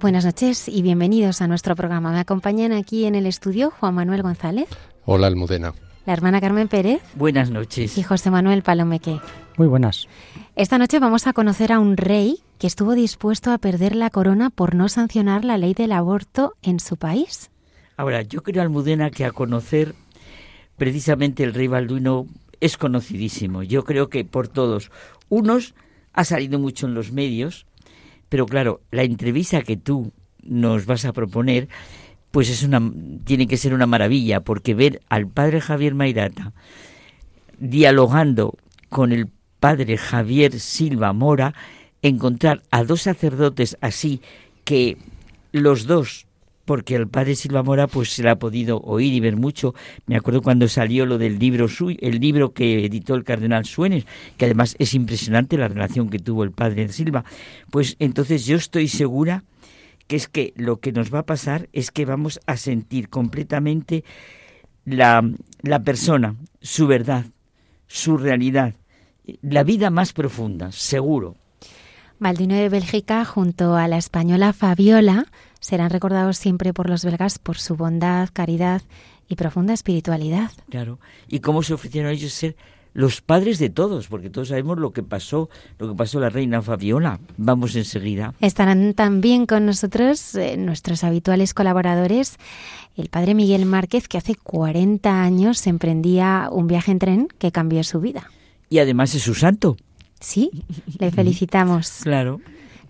Buenas noches y bienvenidos a nuestro programa. Me acompañan aquí en el estudio Juan Manuel González. Hola, Almudena. La hermana Carmen Pérez. Buenas noches. Y José Manuel Palomeque. Muy buenas. Esta noche vamos a conocer a un rey que estuvo dispuesto a perder la corona por no sancionar la ley del aborto en su país. Ahora, yo creo, Almudena, que a conocer precisamente el rey Balduino es conocidísimo. Yo creo que por todos. Unos ha salido mucho en los medios, pero claro, la entrevista que tú nos vas a proponer, pues es una, tiene que ser una maravilla, porque ver al padre Javier Mairata dialogando con el padre Javier Silva Mora, encontrar a dos sacerdotes así que los dos porque el padre Silva Mora pues se la ha podido oír y ver mucho. Me acuerdo cuando salió lo del libro suyo, el libro que editó el cardenal Suenes, que además es impresionante la relación que tuvo el padre Silva. Pues entonces yo estoy segura que es que lo que nos va a pasar es que vamos a sentir completamente la, la persona, su verdad, su realidad, la vida más profunda, seguro. De Bélgica junto a la española Fabiola serán recordados siempre por los belgas por su bondad, caridad y profunda espiritualidad. Claro. ¿Y cómo se ofrecieron ellos ser los padres de todos? Porque todos sabemos lo que pasó, lo que pasó la reina Fabiola. Vamos enseguida. Estarán también con nosotros eh, nuestros habituales colaboradores, el padre Miguel Márquez, que hace 40 años emprendía un viaje en tren que cambió su vida. Y además es su santo. Sí, le felicitamos. claro.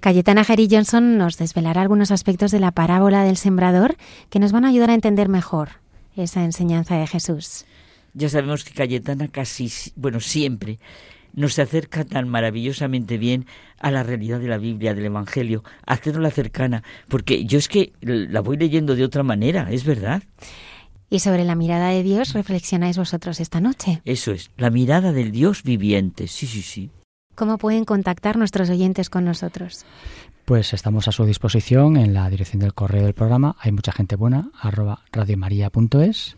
Cayetana Jerry Johnson nos desvelará algunos aspectos de la parábola del sembrador que nos van a ayudar a entender mejor esa enseñanza de Jesús. Ya sabemos que Cayetana casi, bueno, siempre nos acerca tan maravillosamente bien a la realidad de la Biblia, del Evangelio, hacerla cercana, porque yo es que la voy leyendo de otra manera, es verdad. Y sobre la mirada de Dios reflexionáis vosotros esta noche. Eso es, la mirada del Dios viviente, sí, sí, sí. ¿Cómo pueden contactar nuestros oyentes con nosotros? Pues estamos a su disposición en la dirección del correo del programa. Hay mucha gente buena, arroba radiomaria.es.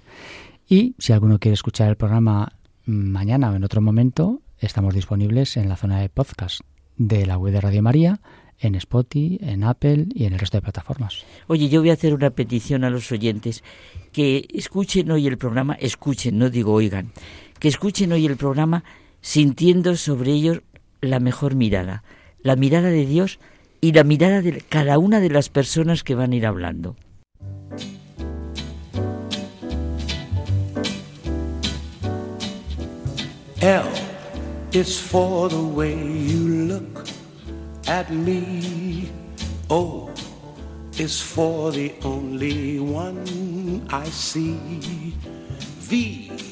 Y si alguno quiere escuchar el programa mañana o en otro momento, estamos disponibles en la zona de podcast de la web de Radio María, en Spotify, en Apple y en el resto de plataformas. Oye, yo voy a hacer una petición a los oyentes que escuchen hoy el programa, escuchen, no digo oigan, que escuchen hoy el programa sintiendo sobre ellos la mejor mirada, la mirada de Dios y la mirada de cada una de las personas que van a ir hablando. L is for the way you look at me. O is for the only one I see. V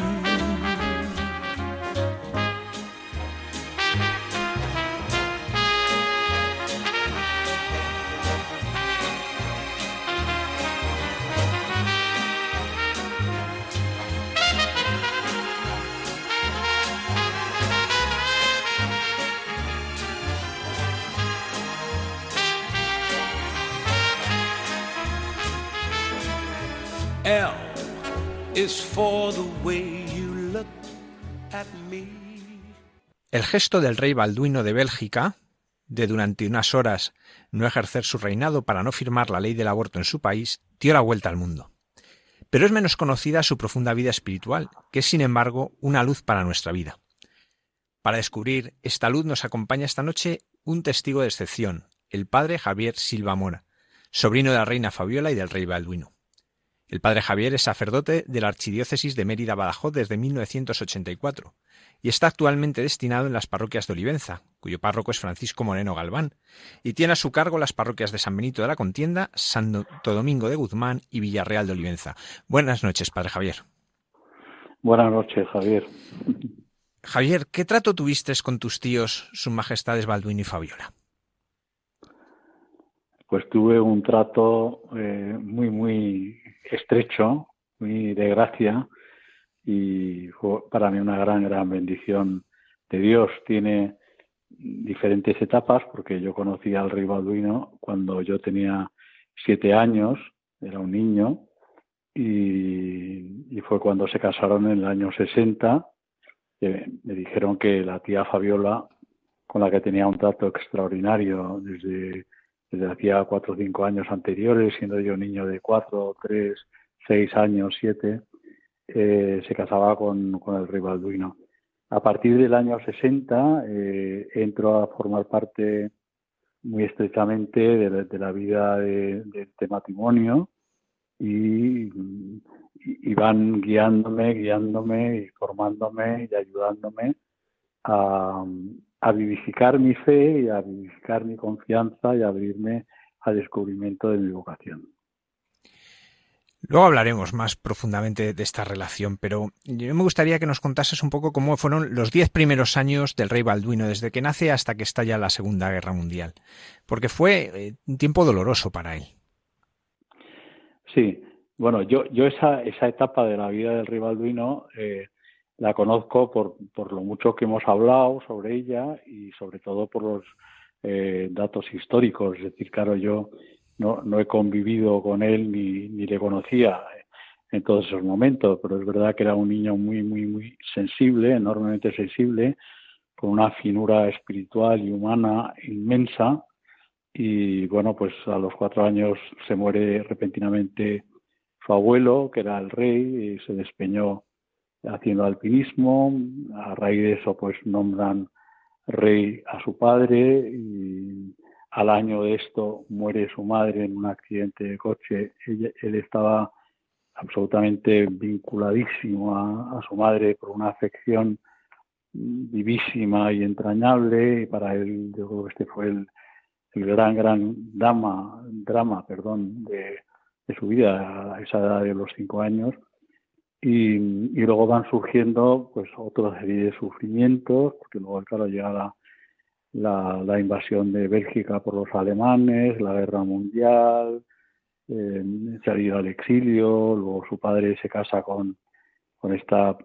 El gesto del rey Balduino de Bélgica, de durante unas horas no ejercer su reinado para no firmar la ley del aborto en su país, dio la vuelta al mundo. Pero es menos conocida su profunda vida espiritual, que es sin embargo una luz para nuestra vida. Para descubrir esta luz nos acompaña esta noche un testigo de excepción, el padre Javier Silva Mora, sobrino de la reina Fabiola y del rey Balduino. El padre Javier es sacerdote de la Archidiócesis de Mérida Badajoz desde 1984 y está actualmente destinado en las parroquias de Olivenza, cuyo párroco es Francisco Moreno Galván, y tiene a su cargo las parroquias de San Benito de la Contienda, Santo Domingo de Guzmán y Villarreal de Olivenza. Buenas noches, padre Javier. Buenas noches, Javier. Javier, ¿qué trato tuviste con tus tíos, sus majestades Balduino y Fabiola? Pues tuve un trato eh, muy, muy estrecho, muy de gracia y fue para mí una gran, gran bendición de Dios. Tiene diferentes etapas porque yo conocí al rey Balduino cuando yo tenía siete años, era un niño, y, fue cuando se casaron en el año 60. me dijeron que la tía Fabiola, con la que tenía un trato extraordinario desde desde hacía cuatro o cinco años anteriores, siendo yo niño de cuatro, tres, seis años, siete, eh, se casaba con, el rey Balduino. A partir del año 60 eh, entró a formar parte muy estrechamente de, la vida de, este matrimonio y, van guiándome, guiándome y formándome y ayudándome a, a vivificar mi fe y a vivificar mi confianza y a abrirme al descubrimiento de mi vocación. Luego hablaremos más profundamente de esta relación, pero yo me gustaría que nos contases un poco cómo fueron los diez primeros años del rey Balduino, desde que nace hasta que estalla la Segunda Guerra Mundial, porque fue eh, un tiempo doloroso para él. Sí, bueno, yo, yo esa, esa etapa de la vida del rey Balduino eh, la conozco por, por lo mucho que hemos hablado sobre ella y sobre todo por los eh, datos históricos. Es decir, claro, yo no, no he convivido con él ni, ni le conocía en todos esos momentos, pero es verdad que era un niño muy, muy, muy sensible, enormemente sensible, con una finura espiritual y humana inmensa. Y bueno, pues a los cuatro años se muere repentinamente su abuelo, que era el rey, y se despeñó haciendo alpinismo. A raíz de eso, pues nombran rey a su padre y al año de esto muere su madre en un accidente de coche. él estaba absolutamente vinculadísimo a, su madre por una afección vivísima y entrañable y para él yo creo que este fue el, el gran gran drama drama perdón de su vida a esa edad de los cinco años y, luego van surgiendo pues otra serie de sufrimientos, porque luego claro llega la, la, invasión de Bélgica por los alemanes, la guerra mundial, eh, salir al exilio, luego su padre se casa con, con esta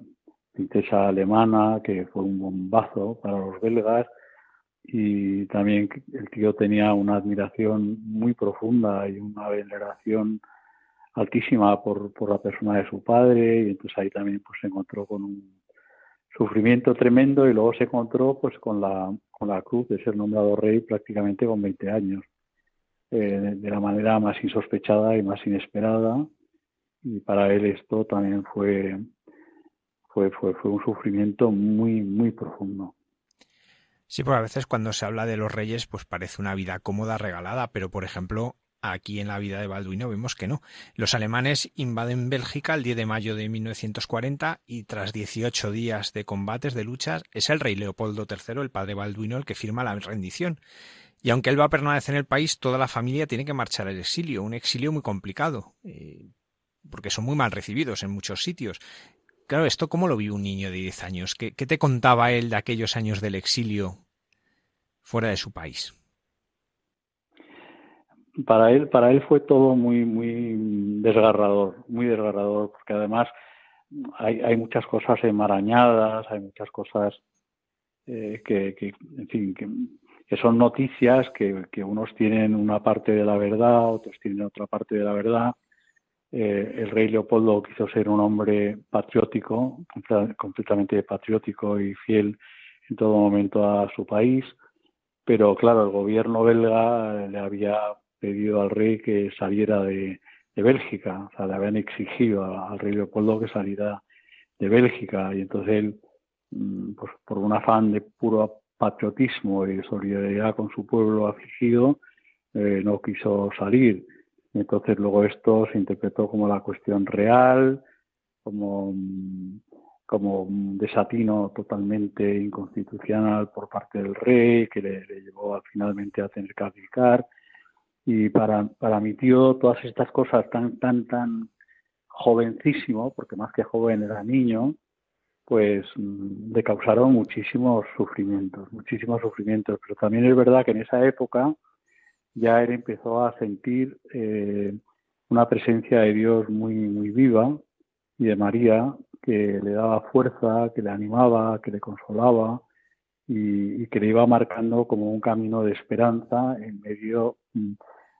princesa alemana que fue un bombazo para los belgas y también el tío tenía una admiración muy profunda y una veneración altísima por, por la persona de su padre y entonces ahí también pues se encontró con un sufrimiento tremendo y luego se encontró pues con la con la cruz de ser nombrado rey prácticamente con 20 años eh, de la manera más insospechada y más inesperada y para él esto también fue fue fue, fue un sufrimiento muy muy profundo. Sí, porque a veces cuando se habla de los reyes, pues parece una vida cómoda, regalada, pero por ejemplo, Aquí en la vida de Balduino vemos que no. Los alemanes invaden Bélgica el 10 de mayo de 1940 y tras 18 días de combates, de luchas, es el rey Leopoldo III, el padre Balduino, el que firma la rendición. Y aunque él va a permanecer en el país, toda la familia tiene que marchar al exilio, un exilio muy complicado, eh, porque son muy mal recibidos en muchos sitios. Claro, ¿esto cómo lo vive un niño de 10 años? ¿Qué, ¿Qué te contaba él de aquellos años del exilio fuera de su país? Para él, para él fue todo muy, muy desgarrador, muy desgarrador, porque además hay, hay muchas cosas enmarañadas, hay muchas cosas eh, que, que, en fin, que, son noticias que, que, unos tienen una parte de la verdad, otros tienen otra parte de la verdad, eh, el rey Leopoldo quiso ser un hombre patriótico, completamente patriótico y fiel en todo momento a su país, pero claro, el gobierno belga le había pedido al rey que saliera de, Bélgica, o sea, le habían exigido al rey Leopoldo que saliera de Bélgica y entonces él, mm, pues por un afán de puro patriotismo y solidaridad con su pueblo afligido, eh, no quiso salir. Entonces luego esto se interpretó como la cuestión real, como, como un desatino totalmente inconstitucional por parte del rey, que le, llevó finalmente a tener que aplicar. Y para, para mi tío todas estas cosas tan, tan, tan jovencísimo, porque más que joven era niño, pues mm, le causaron muchísimos sufrimientos, muchísimos sufrimientos. Pero también es verdad que en esa época ya él empezó a sentir eh, una presencia de Dios muy, muy viva y de María que le daba fuerza, que le animaba, que le consolaba y, que le iba marcando como un camino de esperanza en medio mm,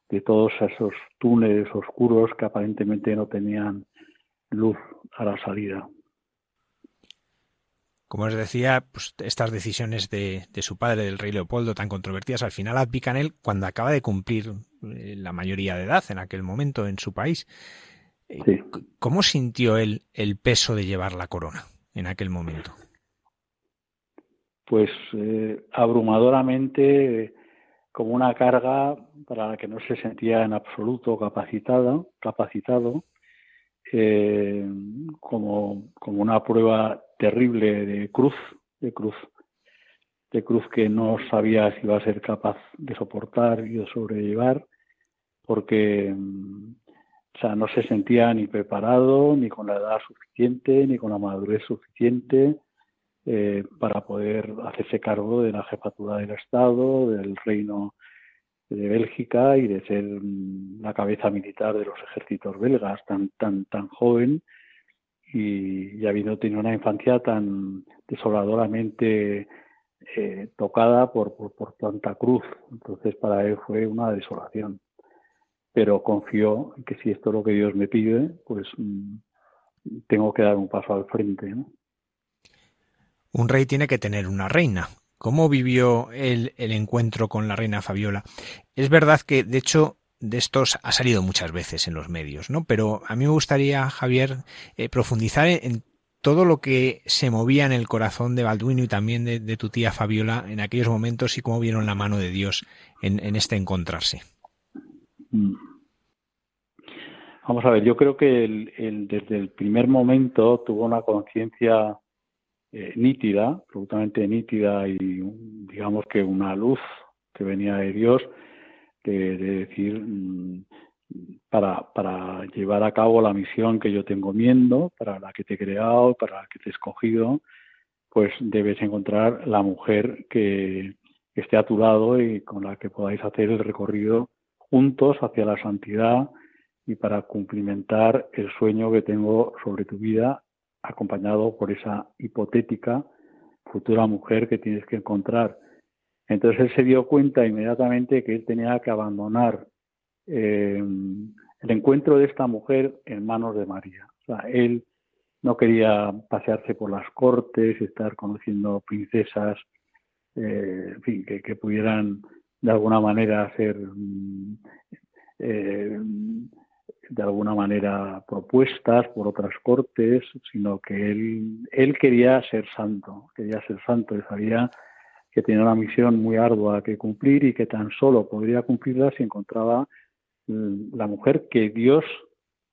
de todos esos túneles oscuros que aparentemente no tenían luz a la salida. Como os decía, pues, estas decisiones de, su padre, del rey Leopoldo, tan controvertidas, al final advican él cuando acaba de cumplir eh, la mayoría de edad en aquel momento en su país. Eh, ¿Cómo sintió él el peso de llevar la corona en aquel momento? Pues eh, abrumadoramente como una carga para la que no se sentía en absoluto capacitado, capacitado como, como una prueba terrible de cruz, de cruz, de cruz que no sabía si iba a ser capaz de soportar y de sobrellevar, porque mm, o sea, no se sentía ni preparado, ni con la edad suficiente, ni con la madurez suficiente eh, para poder hacerse cargo de la jefatura del Estado, del reino de Bélgica y de ser mm, la cabeza militar de los ejércitos belgas tan tan tan joven y, habiendo tenido una infancia tan desoladoramente eh, tocada por, por, tanta cruz. Entonces para él fue una desolación. Pero confió en que si esto es lo que Dios me pide, pues mm, tengo que dar un paso al frente. Un rey tiene que tener una reina. ¿Cómo vivió el, el encuentro con la reina Fabiola? Es verdad que, de hecho, de estos ha salido muchas veces en los medios, ¿no? Pero a mí me gustaría, Javier, eh, profundizar en, todo lo que se movía en el corazón de Balduino y también de, tu tía Fabiola en aquellos momentos y cómo vieron la mano de Dios en, este encontrarse. Mm. Vamos a ver, yo creo que desde el primer momento tuvo una conciencia eh, nítida, absolutamente nítida y digamos que una luz que venía de Dios de, decir, mm, para, para llevar a cabo la misión que yo tengo viendo, para la que te he creado, para la que te he escogido, pues debes encontrar la mujer que, esté a tu lado y con la que podáis hacer el recorrido juntos hacia la santidad y para cumplimentar el sueño que tengo sobre tu vida, acompañado por esa hipotética futura mujer que tienes que encontrar entonces él se dio cuenta inmediatamente que él tenía que abandonar eh, el encuentro de esta mujer en manos de María. O sea, él no quería pasearse por las cortes, estar conociendo princesas, eh, en fin, que, pudieran de alguna manera ser mm, eh, de alguna manera propuestas por otras cortes, sino que él, él quería ser santo, quería ser santo y sabía que tenía una misión muy ardua que cumplir y que tan solo podría cumplirla si encontraba mm, la mujer que Dios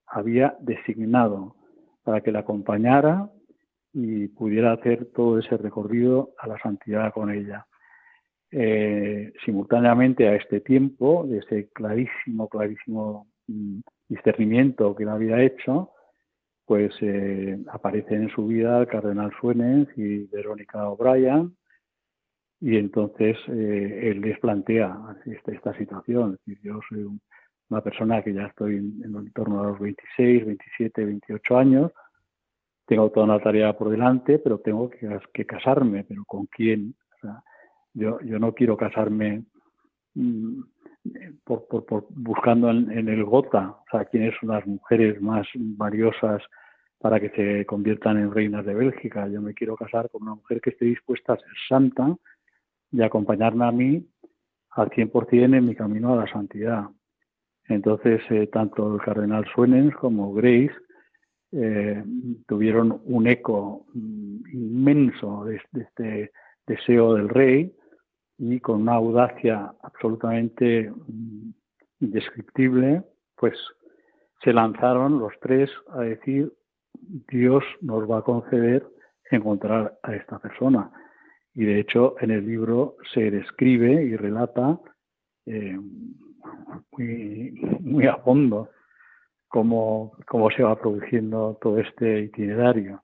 había designado para que la acompañara y pudiera hacer todo ese recorrido a la santidad con ella. Eh, simultáneamente a este tiempo, de ese clarísimo, clarísimo discernimiento que él había hecho, pues eh, aparecen en su vida el cardenal Suenes y Verónica O'Brien, y entonces eh, él les plantea esta, esta situación. Es decir, yo soy una persona que ya estoy en, torno a los 26, 27, 28 años, tengo toda una tarea por delante, pero tengo que, casarme, pero ¿con quién? yo, yo no quiero casarme mm, por, buscando en, el Gota, o sea, quiénes son las mujeres más valiosas para que se conviertan en reinas de Bélgica. Yo me quiero casar con una mujer que esté dispuesta a ser santa y acompañarme a mí al 100% en mi camino a la santidad. Entonces, eh, tanto el cardenal Suenens como Grace eh, tuvieron un eco mm, inmenso de, este deseo del rey y con una audacia absolutamente mm, indescriptible, pues se lanzaron los tres a decir, Dios nos va a conceder encontrar a esta persona. Y de hecho en el libro se describe y relata eh, muy, muy a fondo cómo, cómo se va produciendo todo este itinerario.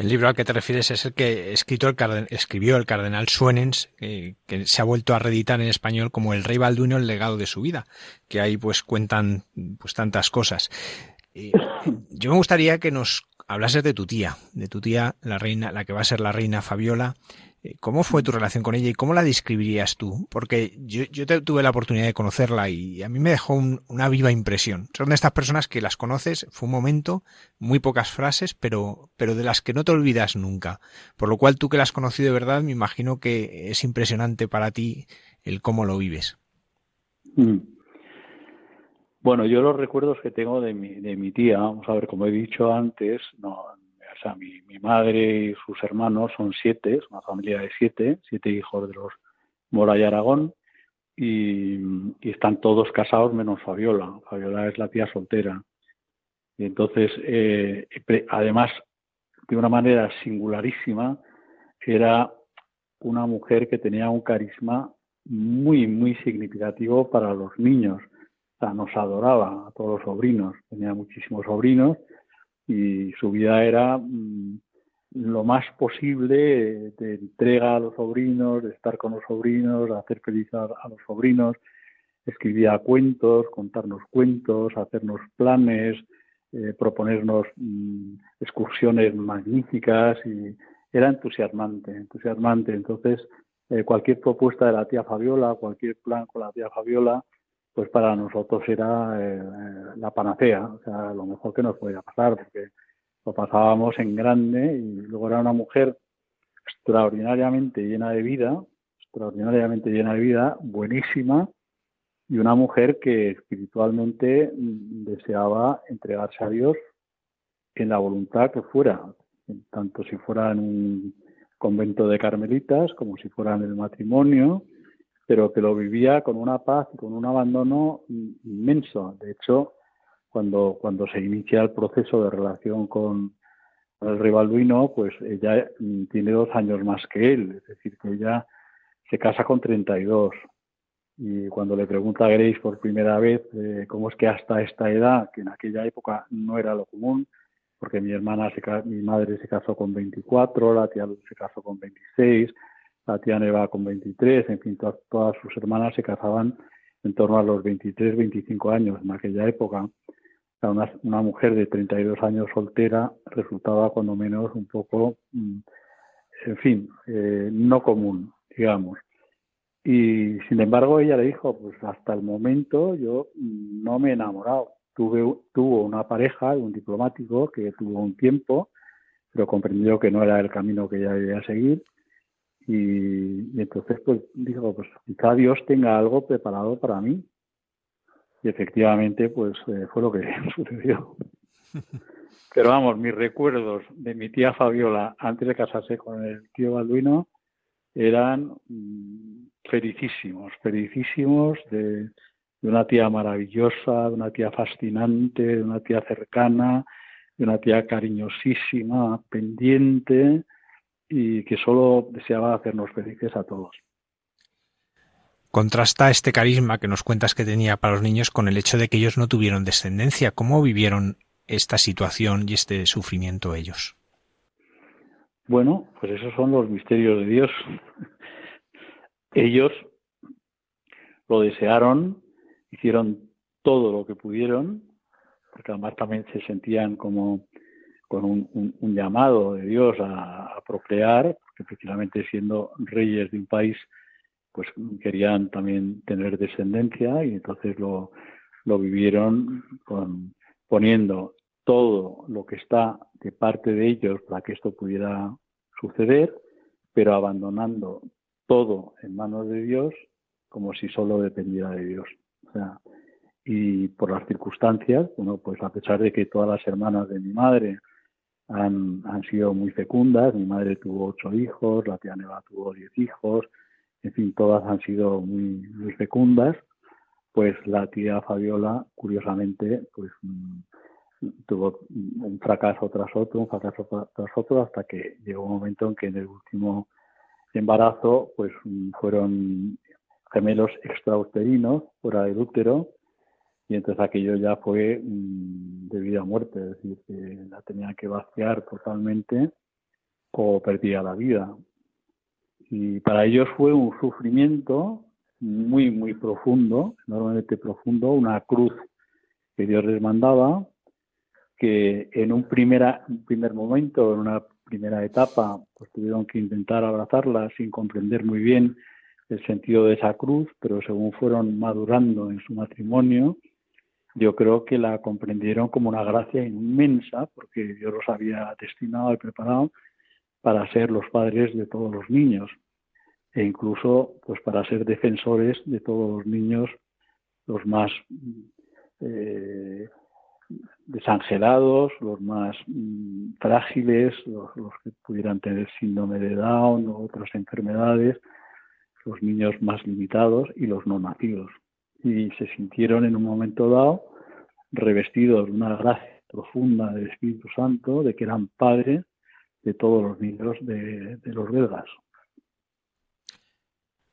El libro al que te refieres es el que escrito el escribió el cardenal Suenens, que se ha vuelto a reeditar en español como El Rey Balduino, el legado de su vida, que ahí pues cuentan pues tantas cosas. yo me gustaría que nos hablases de tu tía, de tu tía, la reina, la que va a ser la reina Fabiola, eh, ¿Cómo fue tu relación con ella y cómo la describirías tú? Porque yo, tuve la oportunidad de conocerla y a mí me dejó una viva impresión. Son de estas personas que las conoces, fue un momento, muy pocas frases, pero, pero de las que no te olvidas nunca. Por lo cual tú que la has conocido de verdad, me imagino que es impresionante para ti el cómo lo vives. Mm. Bueno, yo los recuerdos que tengo de mi, de mi tía, vamos a ver, como he dicho antes, no, o sea, mi, madre y sus hermanos son siete, es una familia de siete, siete hijos de los Mora y Aragón, y, están todos casados menos Fabiola. Fabiola es la tía soltera. Y entonces, eh, además, de una manera singularísima, era una mujer que tenía un carisma muy, muy significativo para los niños. O sea, nos adoraba a todos los sobrinos, tenía muchísimos sobrinos y su vida era mm, lo más posible de entrega a los sobrinos, de estar con los sobrinos, hacer feliz a, los sobrinos. Escribía cuentos, contarnos cuentos, hacernos planes, eh, proponernos mm, excursiones magníficas y era entusiasmante, entusiasmante. Entonces, eh, cualquier propuesta de la tía Fabiola, cualquier plan con la tía Fabiola, pues para nosotros era eh, la panacea, o sea, lo mejor que nos podía pasar, porque lo pasábamos en grande y luego era una mujer extraordinariamente llena de vida, extraordinariamente llena de vida, buenísima, y una mujer que espiritualmente deseaba entregarse a Dios en la voluntad que fuera, tanto si fuera en un convento de carmelitas como si fuera en el matrimonio, pero que lo vivía con una paz y con un abandono inmenso. De hecho, cuando, cuando se inicia el proceso de relación con, el rivalduino, pues ella mm, tiene dos años más que él, es decir, que ella se casa con 32. Y cuando le pregunta a Grace por primera vez eh, cómo es que hasta esta edad, que en aquella época no era lo común, porque mi hermana, se, mi madre se casó con 24, la tía se casó con 26, Tatiana va con 23, en fin, todas, sus hermanas se casaban en torno a los 23, 25 años en aquella época. Una, una mujer de 32 años soltera resultaba cuando menos un poco, mm, en fin, eh, no común, digamos. Y sin embargo ella le dijo, pues hasta el momento yo no me he enamorado. Tuve, tuvo una pareja, un diplomático que tuvo un tiempo, pero comprendió que no era el camino que ella debía seguir y, entonces, pues digo, pues quizá Dios tenga algo preparado para mí. Y efectivamente, pues eh, fue lo que sucedió. Pero vamos, mis recuerdos de mi tía Fabiola antes de casarse con el tío Balduino eran mm, felicísimos, felicísimos de, de, una tía maravillosa, de una tía fascinante, de una tía cercana, de una tía cariñosísima, pendiente, y que solo deseaba hacernos felices a todos. Contrasta este carisma que nos cuentas que tenía para los niños con el hecho de que ellos no tuvieron descendencia. ¿Cómo vivieron esta situación y este sufrimiento ellos? Bueno, pues esos son los misterios de Dios. Ellos lo desearon, hicieron todo lo que pudieron, porque además también se sentían como con un, llamado de Dios a, procrear, porque precisamente siendo reyes de un país pues querían también tener descendencia y entonces lo, lo vivieron con, poniendo todo lo que está de parte de ellos para que esto pudiera suceder, pero abandonando todo en manos de Dios como si solo dependiera de Dios. O sea, y por las circunstancias, bueno, pues a pesar de que todas las hermanas de mi madre han, han sido muy fecundas, mi madre tuvo ocho hijos, la tía Neva tuvo diez hijos, en fin, todas han sido muy, muy fecundas, pues la tía Fabiola, curiosamente, pues mm, tuvo un fracaso tras otro, un fracaso tras otro, hasta que llegó un momento en que en el último embarazo, pues mm, fueron gemelos extrauterinos fuera del útero, y entonces aquello ya fue mm, de vida a muerte, es decir, que la tenía que vaciar totalmente o perdía la vida. Y para ellos fue un sufrimiento muy, muy profundo, enormemente profundo, una cruz que Dios les mandaba, que en un, primera, un primer momento, en una primera etapa, pues tuvieron que intentar abrazarla sin comprender muy bien el sentido de esa cruz, pero según fueron madurando en su matrimonio, yo creo que la comprendieron como una gracia inmensa, porque Dios los había destinado y preparado para ser los padres de todos los niños e incluso pues para ser defensores de todos los niños los más eh, desangelados, los más mm, frágiles, los, los, que pudieran tener síndrome de Down o otras enfermedades, los niños más limitados y los no nacidos. Y se sintieron en un momento dado revestidos de una gracia profunda del Espíritu Santo, de que eran padres de todos los niños de, los belgas.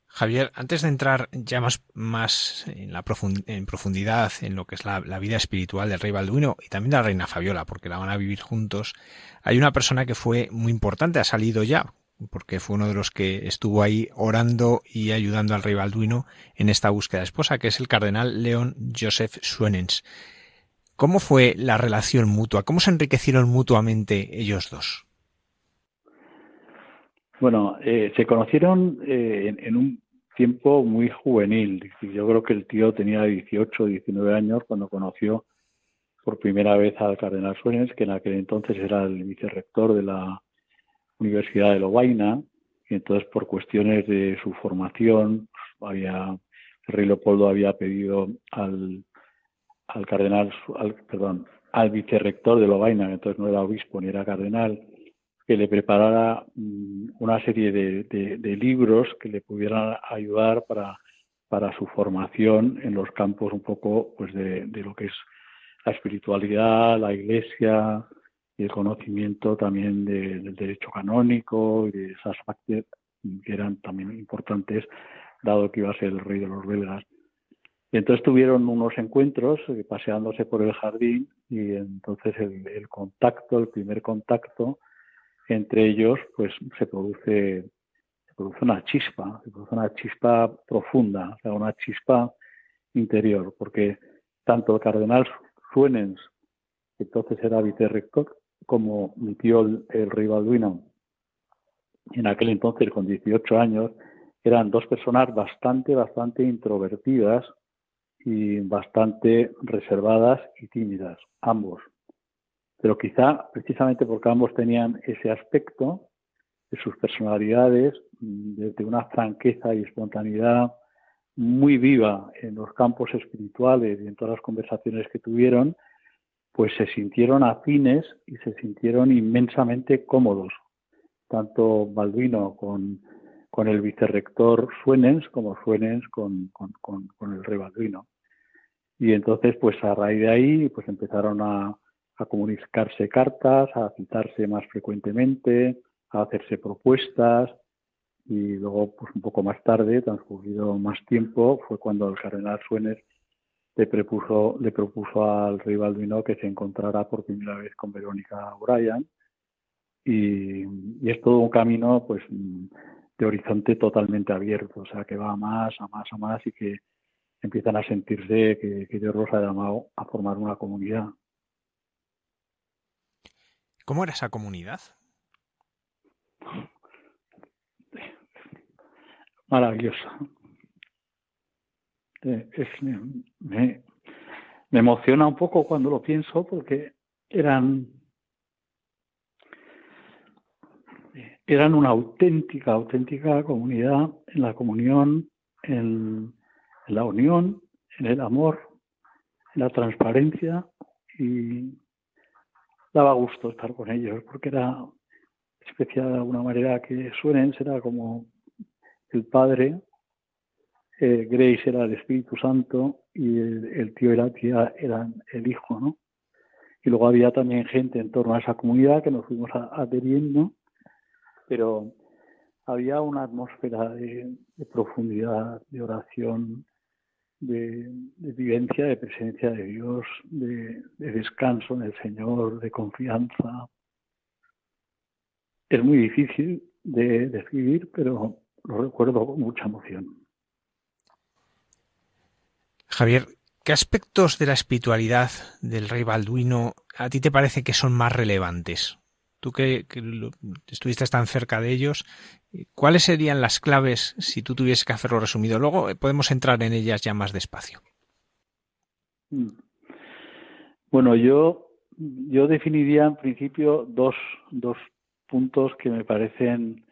Javier, antes de entrar ya más, en, la en profundidad en lo que es la, la, vida espiritual del rey Balduino y también de la reina Fabiola, porque la van a vivir juntos, hay una persona que fue muy importante, ha salido ya, porque fue uno de los que estuvo ahí orando y ayudando al rey Balduino en esta búsqueda de esposa, que es el cardenal León Joseph Suenens. ¿Cómo fue la relación mutua? ¿Cómo se enriquecieron mutuamente ellos dos? Bueno, eh, se conocieron eh, en, un tiempo muy juvenil. Yo creo que el tío tenía 18 o 19 años cuando conoció por primera vez al cardenal Suenens, que en aquel entonces era el vicerrector de la Universidad de Lovaina, y entonces por cuestiones de su formación, había, rey Leopoldo había pedido al, al cardenal, al, perdón, al vicerrector de Lovaina, entonces no era obispo ni era cardenal, que le preparara mm, una serie de, de, libros que le pudieran ayudar para, para su formación en los campos un poco pues de, de lo que es la espiritualidad, la iglesia, y el conocimiento también del derecho canónico y de esas partes que eran también importantes, dado que iba a ser el rey de los belgas. Y entonces tuvieron unos encuentros eh, paseándose por el jardín y entonces el, contacto, el primer contacto entre ellos, pues se produce, se produce una chispa, se produce una chispa profunda, o sea, una chispa interior, porque tanto el cardenal Suenens, que entonces era vicerrector, como mi tío el, rey Balduino, en aquel entonces con 18 años, eran dos personas bastante, bastante introvertidas y bastante reservadas y tímidas, ambos. Pero quizá precisamente porque ambos tenían ese aspecto de sus personalidades, de una franqueza y espontaneidad muy viva en los campos espirituales y en todas las conversaciones que tuvieron, pues se sintieron afines y se sintieron inmensamente cómodos, tanto Balduino con, con el vicerrector Suenens como Suenens con, con, el rey Balduino. Y entonces, pues a raíz de ahí, pues empezaron a, a comunicarse cartas, a citarse más frecuentemente, a hacerse propuestas, y luego, pues un poco más tarde, transcurrido más tiempo, fue cuando el cardenal Suenens le propuso, le propuso al rey Balduino que se encontrara por primera vez con Verónica O'Brien y, es todo un camino pues de horizonte totalmente abierto, o sea que va a más, a más, a más y que empiezan a sentirse que, que Dios los ha llamado a formar una comunidad. ¿Cómo era esa comunidad? maravillosa. Eh, me, me emociona un poco cuando lo pienso porque eran eran una auténtica, auténtica comunidad en la comunión, en, la unión, en el amor, en la transparencia y daba gusto estar con ellos porque era especial de alguna manera que suenen, será como el Padre, eh, Grace era el Espíritu Santo y el, tío y la tía eran el Hijo, ¿no? Y luego había también gente en torno a esa comunidad que nos fuimos adheriendo pero había una atmósfera de, profundidad, de oración, de, vivencia, de presencia de Dios, de, descanso en el Señor, de confianza. Es muy difícil de describir, pero lo recuerdo con mucha emoción. Javier, ¿qué aspectos de la espiritualidad del rey Balduino a ti te parece que son más relevantes? Tú que, estuviste tan cerca de ellos, ¿cuáles serían las claves si tú tuvieses que hacerlo resumido? Luego eh, podemos entrar en ellas ya más despacio. Mm. Bueno, yo, yo definiría en principio dos, dos puntos que me parecen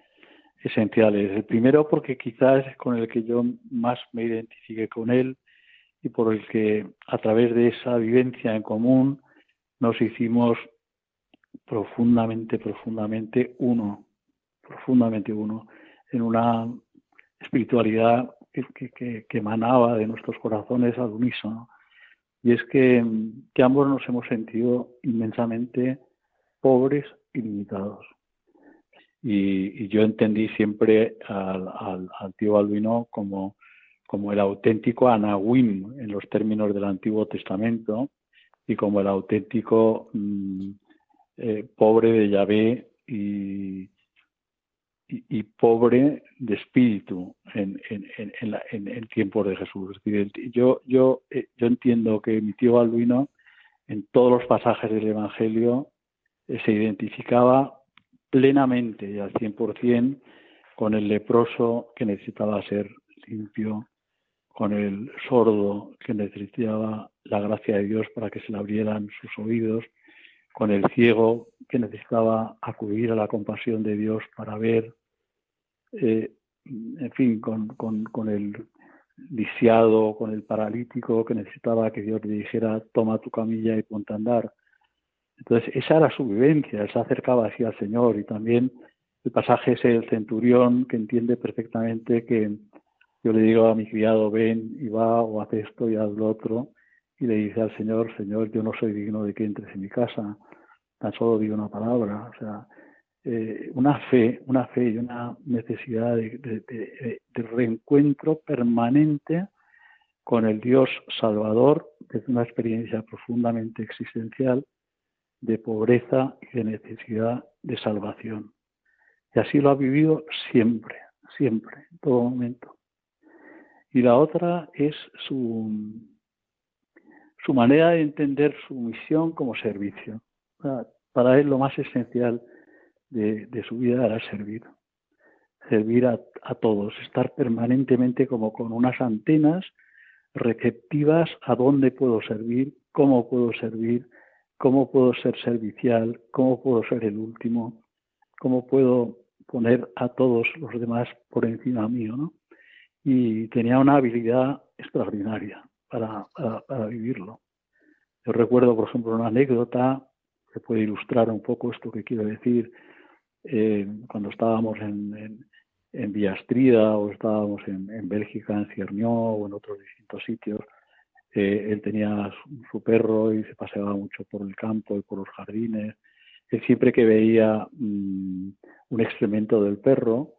esenciales. El primero porque quizás es con el que yo más me identifique con él y por el que a través de esa vivencia en común nos hicimos profundamente, profundamente uno, profundamente uno, en una espiritualidad que, que, emanaba de nuestros corazones al unísono. Y es que, que ambos nos hemos sentido inmensamente pobres y limitados. Y, yo entendí siempre al, tío Albino como, como el auténtico Anahuim en los términos del Antiguo Testamento y como el auténtico mm, eh, pobre de Yahvé y, y, pobre de espíritu en, en, en, en, tiempos de Jesús. yo, yo, eh, yo entiendo que mi tío Balduino, en todos los pasajes del Evangelio, eh, se identificaba plenamente y al 100% con el leproso que necesitaba ser limpio, con el sordo que necesitaba la gracia de Dios para que se le abrieran sus oídos, con el ciego que necesitaba acudir a la compasión de Dios para ver, eh, en fin, con, el lisiado, con el paralítico que necesitaba que Dios le dijera, toma tu camilla y ponte a andar. Entonces, esa era su vivencia, se acercaba así al Señor y también el pasaje es el centurión que entiende perfectamente que yo le digo a mi criado, ven y va o haz esto y haz lo otro, y le dice al Señor, Señor, yo no soy digno de que entres en mi casa, tan solo digo una palabra, o sea, eh, una fe, una fe y una necesidad de, reencuentro permanente con el Dios Salvador desde una experiencia profundamente existencial de pobreza y de necesidad de salvación. Y así lo ha vivido siempre, siempre, en todo momento. Y la otra es su, su manera de entender su misión como servicio. Para él lo más esencial de, su vida era servir, servir a, todos, estar permanentemente como con unas antenas receptivas a dónde puedo servir, cómo puedo servir, cómo puedo ser servicial, cómo puedo ser el último, cómo puedo poner a todos los demás por encima mío, ¿no? Y tenía una habilidad extraordinaria para, para vivirlo. Yo recuerdo, por ejemplo, una anécdota que puede ilustrar un poco esto que quiero decir. Eh, cuando estábamos en, en, Villastrida o estábamos en, Bélgica, en Ciernió o en otros distintos sitios, eh, él tenía su, perro y se paseaba mucho por el campo y por los jardines. Él siempre que veía mm, un excremento del perro,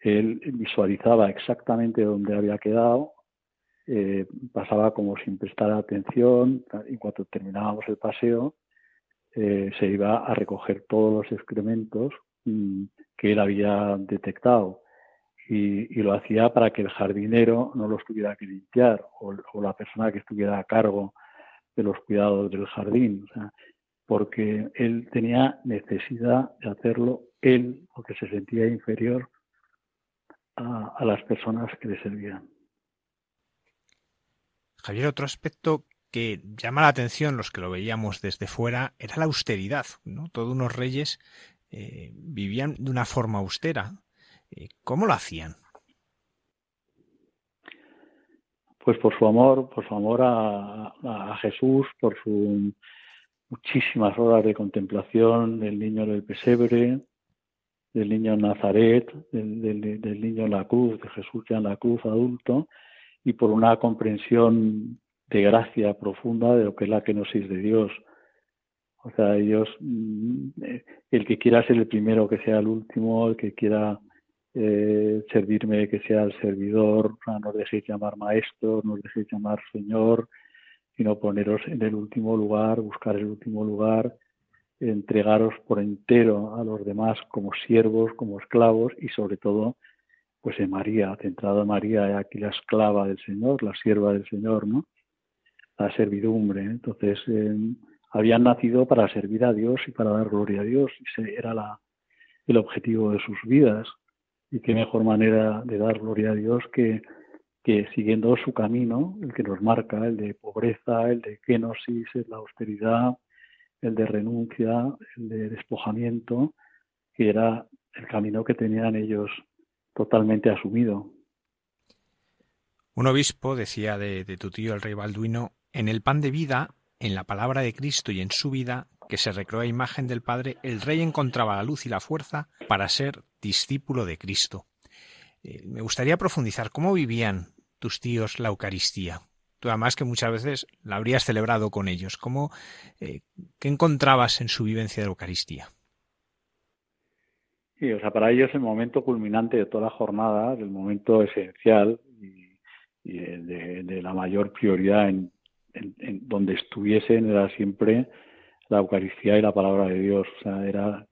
él visualizaba exactamente dónde había quedado eh, pasaba como sin prestar atención y cuando terminábamos el paseo eh, se iba a recoger todos los excrementos mm, que él había detectado y, lo hacía para que el jardinero no los tuviera que limpiar o, la persona que estuviera a cargo de los cuidados del jardín, porque él tenía necesidad de hacerlo él porque se sentía inferior a, las personas que le servían. Javier, otro aspecto que llama la atención los que lo veíamos desde fuera era la austeridad. ¿no? Todos unos reyes eh, vivían de una forma austera. Eh, ¿Cómo lo hacían? Pues por su amor, por su amor a, Jesús, por sus muchísimas horas de contemplación del niño del pesebre, del niño Nazaret, del, niño en la cruz, de Jesús ya en la cruz adulto, y por una comprensión de gracia profunda de lo que es la kenosis de Dios. O sea, ellos, mm, el que quiera ser el primero, que sea el último, el que quiera eh, servirme, que sea el servidor, no dejéis llamar maestro, no dejéis llamar señor, sino poneros en el último lugar, buscar el último lugar, entregaros por entero a los demás como siervos, como esclavos y sobre todo pues en María, centrado en María, aquí la esclava del Señor, la sierva del Señor, ¿no? La servidumbre. Entonces, em, habían nacido para servir a Dios y para dar gloria a Dios, y ese era la, el objetivo de sus vidas. Y qué mejor manera de dar gloria a Dios que, que siguiendo su camino, el que nos marca, el de pobreza, el de kenosis, la austeridad, el de renuncia, el de despojamiento, que era el camino que tenían ellos totalmente asumido. Un obispo decía de, tu tío el rey Balduino, en el pan de vida, en la palabra de Cristo y en su vida, que se recreó a imagen del Padre, el rey encontraba la luz y la fuerza para ser discípulo de Cristo. Eh, me gustaría profundizar cómo vivían tus tíos la Eucaristía además que muchas veces la habrías celebrado con ellos. ¿Cómo, eh, ¿Qué encontrabas en su vivencia de Eucaristía? Sí, o sea, para ellos el momento culminante de toda la jornada, el momento esencial y, de, la mayor prioridad en, donde estuviesen era siempre la Eucaristía y la palabra de Dios. O sea, era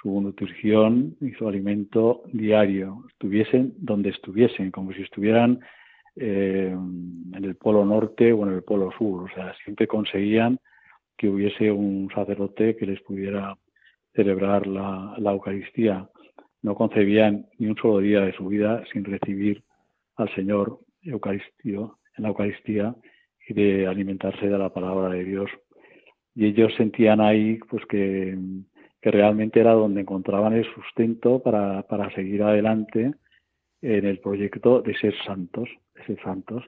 su nutrición y su alimento diario. Estuviesen donde estuviesen, como si estuvieran eh, en el polo norte o en el polo sur. O sea, siempre conseguían que hubiese un sacerdote que les pudiera celebrar la, Eucaristía. No concebían ni un solo día de su vida sin recibir al Señor Eucaristío, en la Eucaristía y de alimentarse de la palabra de Dios. Y ellos sentían ahí pues que, que realmente era donde encontraban el sustento para, para seguir adelante en el proyecto de ser santos, de ser santos.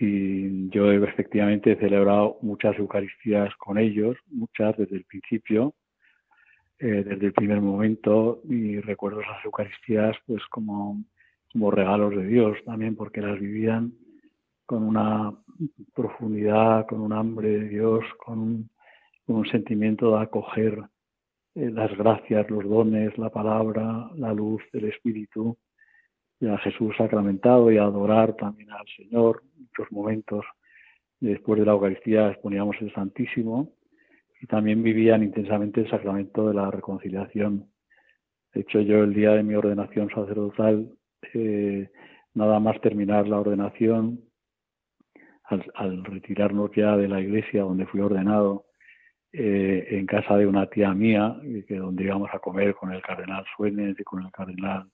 Y yo efectivamente he celebrado muchas Eucaristías con ellos, muchas desde el principio, eh, desde el primer momento, y recuerdo esas Eucaristías pues como, como regalos de Dios también, porque las vivían con una profundidad, con un hambre de Dios, con un, sentimiento de acoger eh, las gracias, los dones, la palabra, la luz del Espíritu y a Jesús sacramentado y a adorar también al Señor. Muchos momentos después de la Eucaristía exponíamos el Santísimo y también vivían intensamente el sacramento de la reconciliación. De hecho, yo el día de mi ordenación sacerdotal, eh, nada más terminar la ordenación, al, retirarnos ya de la iglesia donde fui ordenado, eh, en casa de una tía mía, que donde íbamos a comer con el cardenal Suenes y con el cardenal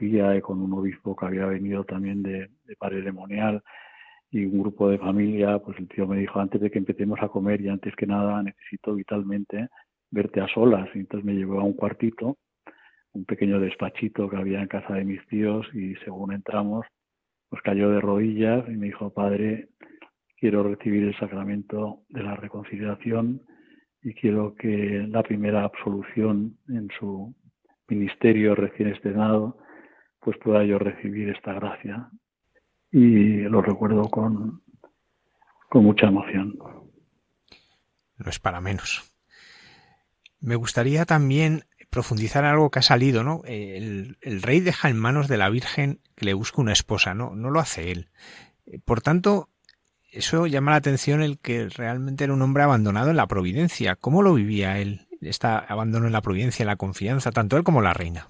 y con un obispo que había venido también de, de Paredemonial y un grupo de familia, pues el tío me dijo, antes de que empecemos a comer y antes que nada necesito vitalmente verte a solas. Y entonces me llevó a un cuartito, un pequeño despachito que había en casa de mis tíos y según entramos, pues cayó de rodillas y me dijo, padre, quiero recibir el sacramento de la reconciliación y quiero que la primera absolución en su ministerio recién estrenado pues pueda yo recibir esta gracia y lo recuerdo con, con mucha emoción. No es para menos. Me gustaría también profundizar en algo que ha salido, ¿no? El, rey deja en manos de la Virgen que le busque una esposa, ¿no? No lo hace él. Por tanto, eso llama la atención el que realmente era un hombre abandonado en la providencia. ¿Cómo lo vivía él? Este abandono en la providencia, en la confianza, tanto él como la reina.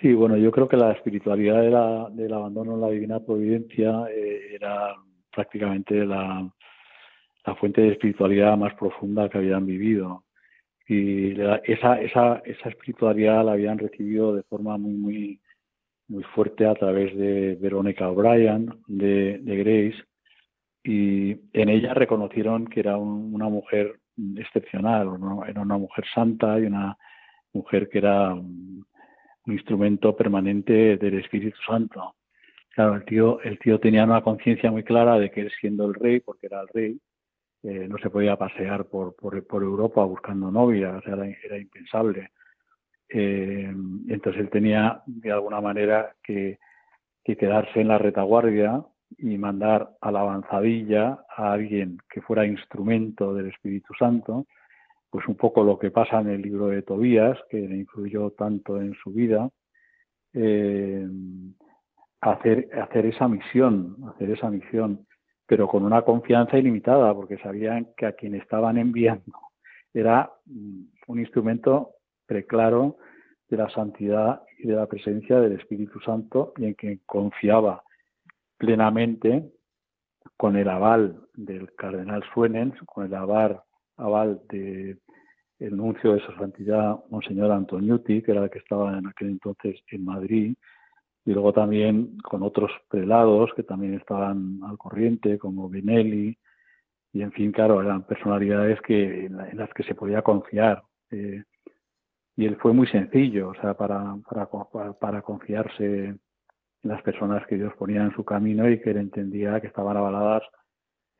Sí, bueno, yo creo que la espiritualidad de la, del abandono en la divina providencia eh, era prácticamente la, fuente de espiritualidad más profunda que habían vivido. y esa, esa, esa espiritualidad la habían recibido de forma muy, muy, muy fuerte a través de Verónica O'Brien, de, Grace, y en ella reconocieron que era una mujer excepcional, era una mujer santa y una mujer que era instrumento permanente del Espíritu Santo. Claro, el tío, el tío tenía una conciencia muy clara de que él siendo el rey, porque era el rey, eh, no se podía pasear por, por, por, Europa buscando novia, o sea, era, impensable. Eh, entonces él tenía de alguna manera que, que, quedarse en la retaguardia y mandar a la avanzadilla a alguien que fuera instrumento del Espíritu Santo, pues un poco lo que pasa en el libro de Tobías, que le influyó tanto en su vida, eh, hacer, hacer esa misión, hacer esa misión pero con una confianza ilimitada, porque sabían que a quien estaban enviando era mm, un instrumento preclaro de la santidad y de la presencia del Espíritu Santo y en quien confiaba plenamente con el aval del cardenal Suenens, con el aval, aval del nuncio de su santidad, Monseñor Antoniuti, que era el que estaba en aquel entonces en Madrid, y luego también con otros prelados que también estaban al corriente, como Benelli, y en fin, claro, eran personalidades que, en, las que se podía confiar. Eh, y él fue muy sencillo, o sea, para, para, para confiarse en las personas que Dios ponía en su camino y que él entendía que estaban avaladas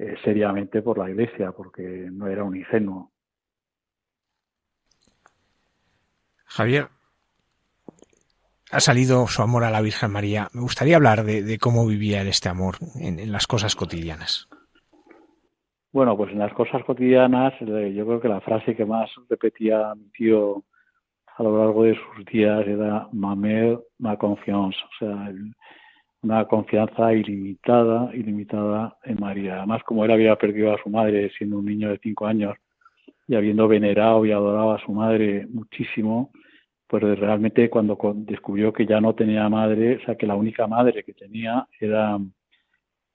eh, seriamente por la Iglesia, porque no era un ingenuo. Javier, ha salido su amor a la Virgen María. Me gustaría hablar de, cómo vivía él este amor en, las cosas cotidianas. Bueno, pues en las cosas cotidianas, eh, yo creo que la frase que más repetía mi tío a lo largo de sus días era Mamer, ma confiance, o sea, una confianza ilimitada, ilimitada en María. Además, como él había perdido a su madre siendo un niño de cinco años y habiendo venerado y adorado a su madre muchísimo, pues realmente cuando descubrió que ya no tenía madre, o sea, que la única madre que tenía era,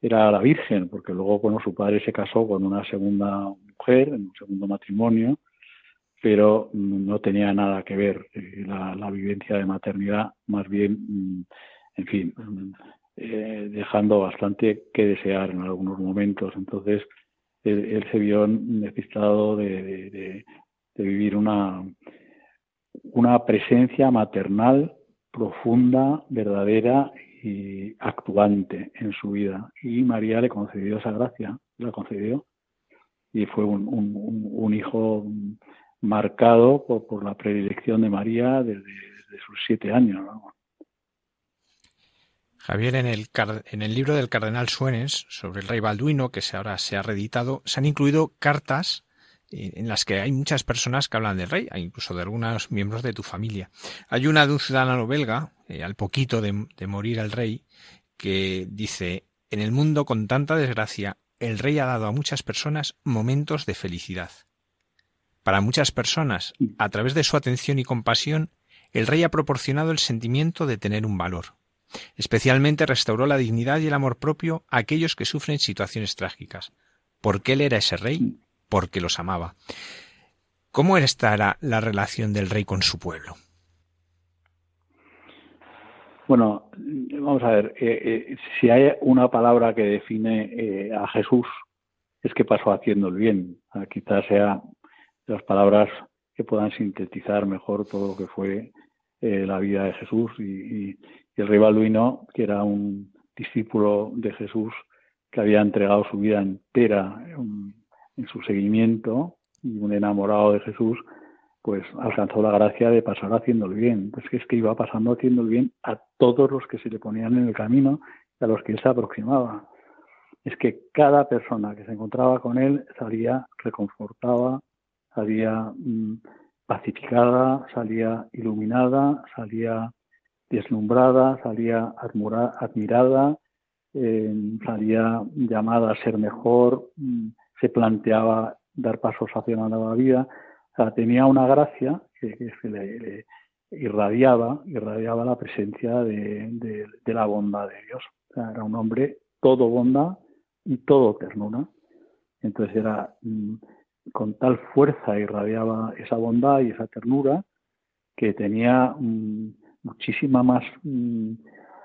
era la Virgen, porque luego, bueno, su padre se casó con una segunda mujer, en un segundo matrimonio, pero no tenía nada que ver eh, la, vivencia de maternidad, más bien, mm, en fin, eh, dejando bastante que desear en algunos momentos. Entonces, él, se vio necesitado de vivir una una presencia maternal profunda, verdadera y actuante en su vida. Y María le concedió esa gracia, la concedió. Y fue un, un, hijo marcado por, la predilección de María desde, sus siete años. Javier, en el, en el libro del cardenal Suenes sobre el rey Balduino, que ahora se ha reeditado, se han incluido cartas en las que hay muchas personas que hablan del rey, incluso de algunos miembros de tu familia. Hay una de un ciudadano belga, eh, al poquito de, morir el rey, que dice, en el mundo con tanta desgracia, el rey ha dado a muchas personas momentos de felicidad. Para muchas personas, a través de su atención y compasión, el rey ha proporcionado el sentimiento de tener un valor. Especialmente restauró la dignidad y el amor propio a aquellos que sufren situaciones trágicas. Porque él era ese rey porque los amaba. ¿Cómo estará la relación del rey con su pueblo? Bueno, vamos a ver, eh, eh, si hay una palabra que define eh, a Jesús es que pasó haciendo el bien. Ah, quizás sea las palabras que puedan sintetizar mejor todo lo que fue la vida de Jesús y, y, el rey Balduino, que era un discípulo de Jesús que había entregado su vida entera, en su seguimiento y un enamorado de Jesús, pues alcanzó la gracia de pasar haciendo el bien. Entonces es que iba pasando haciendo el bien a todos los que se le ponían en el camino y a los que él se aproximaba. Es que cada persona que se encontraba con él salía reconfortada, salía mm, pacificada, salía iluminada, salía deslumbrada, salía admirada, eh, salía llamada a ser mejor, mm, se planteaba dar pasos hacia una nueva vida. O sea, tenía una gracia que, se le, irradiaba, irradiaba la presencia de, la bondad de Dios. Era un hombre todo bondad y todo ternura. Entonces era mm, con tal fuerza irradiaba esa bondad y esa ternura que tenía mm, muchísima más mm,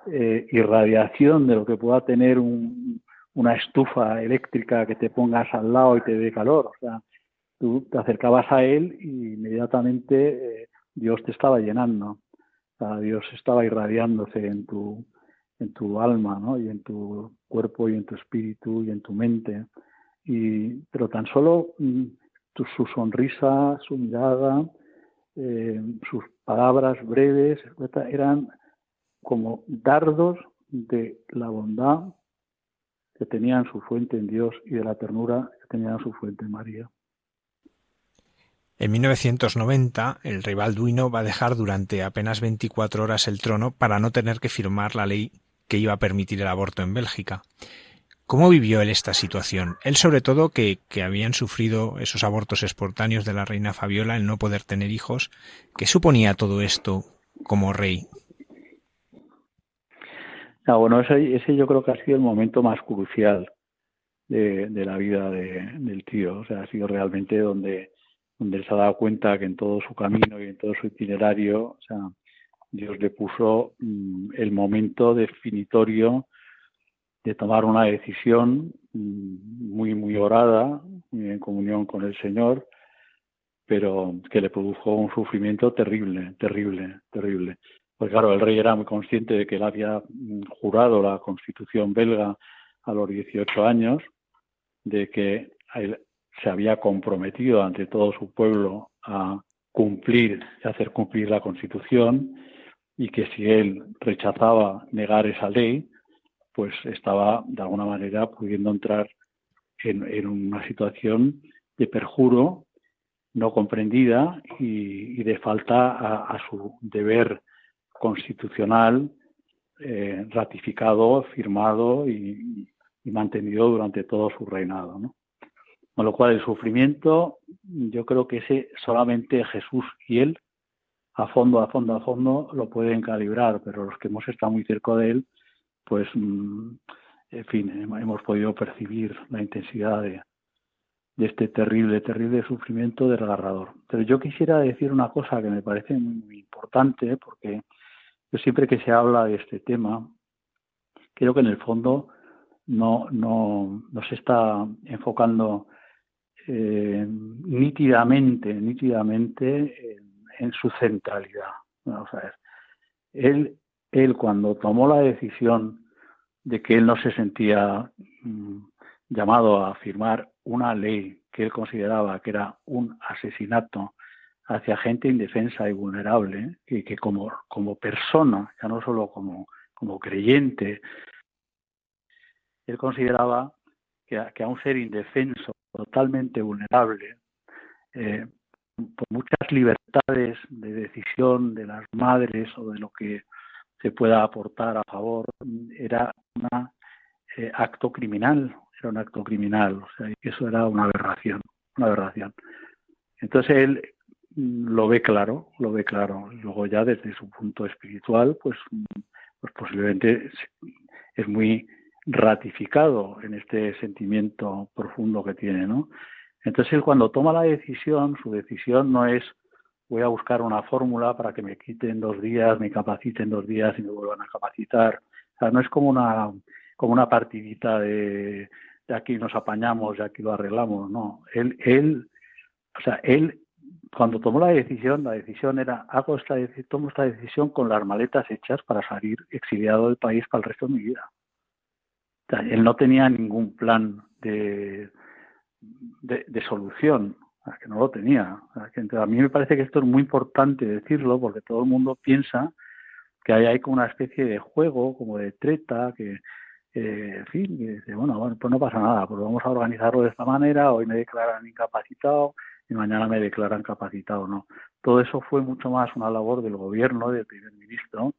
eh, irradiación de lo que pueda tener una estufa eléctrica que te pongas al lado y te dé calor. O sea, tú te acercabas a él y inmediatamente eh, Dios te estaba llenando. Dios estaba irradiándose en tu, en tu alma, ¿no? Y en tu cuerpo y en tu espíritu y en tu mente. Y, pero tan solo mm, su sonrisa, su mirada, eh, sus palabras breves, eran como dardos de la bondad que tenían su fuente en Dios y de la ternura que tenían su fuente en María. En 1990, el rey Balduino va a dejar durante apenas 24 horas el trono para no tener que firmar la ley que iba a permitir el aborto en Bélgica. ¿Cómo vivió él esta situación? Él sobre todo que, habían sufrido esos abortos espontáneos de la reina Fabiola, el no poder tener hijos. ¿Qué suponía todo esto como rey? Ah, bueno, ese, yo creo que ha sido el momento más crucial de, de la vida de, del tío. O sea, ha sido realmente donde donde él se ha dado cuenta que en todo su camino y en todo su itinerario, o sea, Dios le puso mm, el momento definitorio de tomar una decisión mm, muy, muy orada, muy en comunión con el Señor, pero que le produjo un sufrimiento terrible, terrible, terrible. Pues claro, el rey era muy consciente de que él había mm, jurado la constitución belga a los 18 años, de que se había comprometido ante todo su pueblo a cumplir y hacer cumplir la Constitución y que si él rechazaba negar esa ley, pues estaba de alguna manera pudiendo entrar en, una situación de perjuro no comprendida y, de falta a, su deber constitucional eh, ratificado, firmado y, y, mantenido durante todo su reinado. ¿no? Con lo cual el sufrimiento, yo creo que ese solamente Jesús y él, a fondo, a fondo, a fondo, lo pueden calibrar, pero los que hemos estado muy cerca de él, pues, mm, en fin, hemos podido percibir la intensidad de, este terrible, terrible sufrimiento desgarrador. Pero yo quisiera decir una cosa que me parece muy, importante, porque yo siempre que se habla de este tema, creo que en el fondo no, no, no se está enfocando eh, nítidamente, nítidamente en, su centralidad. Vamos a ver. Él, él cuando tomó la decisión de que él no se sentía mm, llamado a firmar una ley que él consideraba que era un asesinato hacia gente indefensa y vulnerable, y que como, como persona, ya no solo como, como creyente, él consideraba que a un ser indefenso totalmente vulnerable, eh, por muchas libertades de decisión de las madres o de lo que se pueda aportar a favor, era un eh, acto criminal, era un acto criminal, o sea, eso era una aberración, una aberración. Entonces él mm, lo ve claro, lo ve claro. Luego ya desde su punto espiritual, pues, pues posiblemente es muy ratificado en este sentimiento profundo que tiene, ¿no? Entonces él cuando toma la decisión, su decisión no es voy a buscar una fórmula para que me quiten dos días, me capaciten dos días y me vuelvan a capacitar. O sea, no es como una como una partidita de, de aquí nos apañamos y aquí lo arreglamos, no. Él, él, o sea, él cuando tomó la decisión, la decisión era hago esta tomo esta decisión con las maletas hechas para salir exiliado del país para el resto de mi vida él no tenía ningún plan de, de, solución, que no lo tenía. A mí me parece que esto es muy importante decirlo porque todo el mundo piensa que hay, hay como una especie de juego, como de treta, que, en fin, que dice, bueno, bueno, pues no pasa nada, pues vamos a organizarlo de esta manera, hoy me declaran incapacitado y mañana me declaran capacitado, ¿no? Todo eso fue mucho más una labor del gobierno, del primer ministro,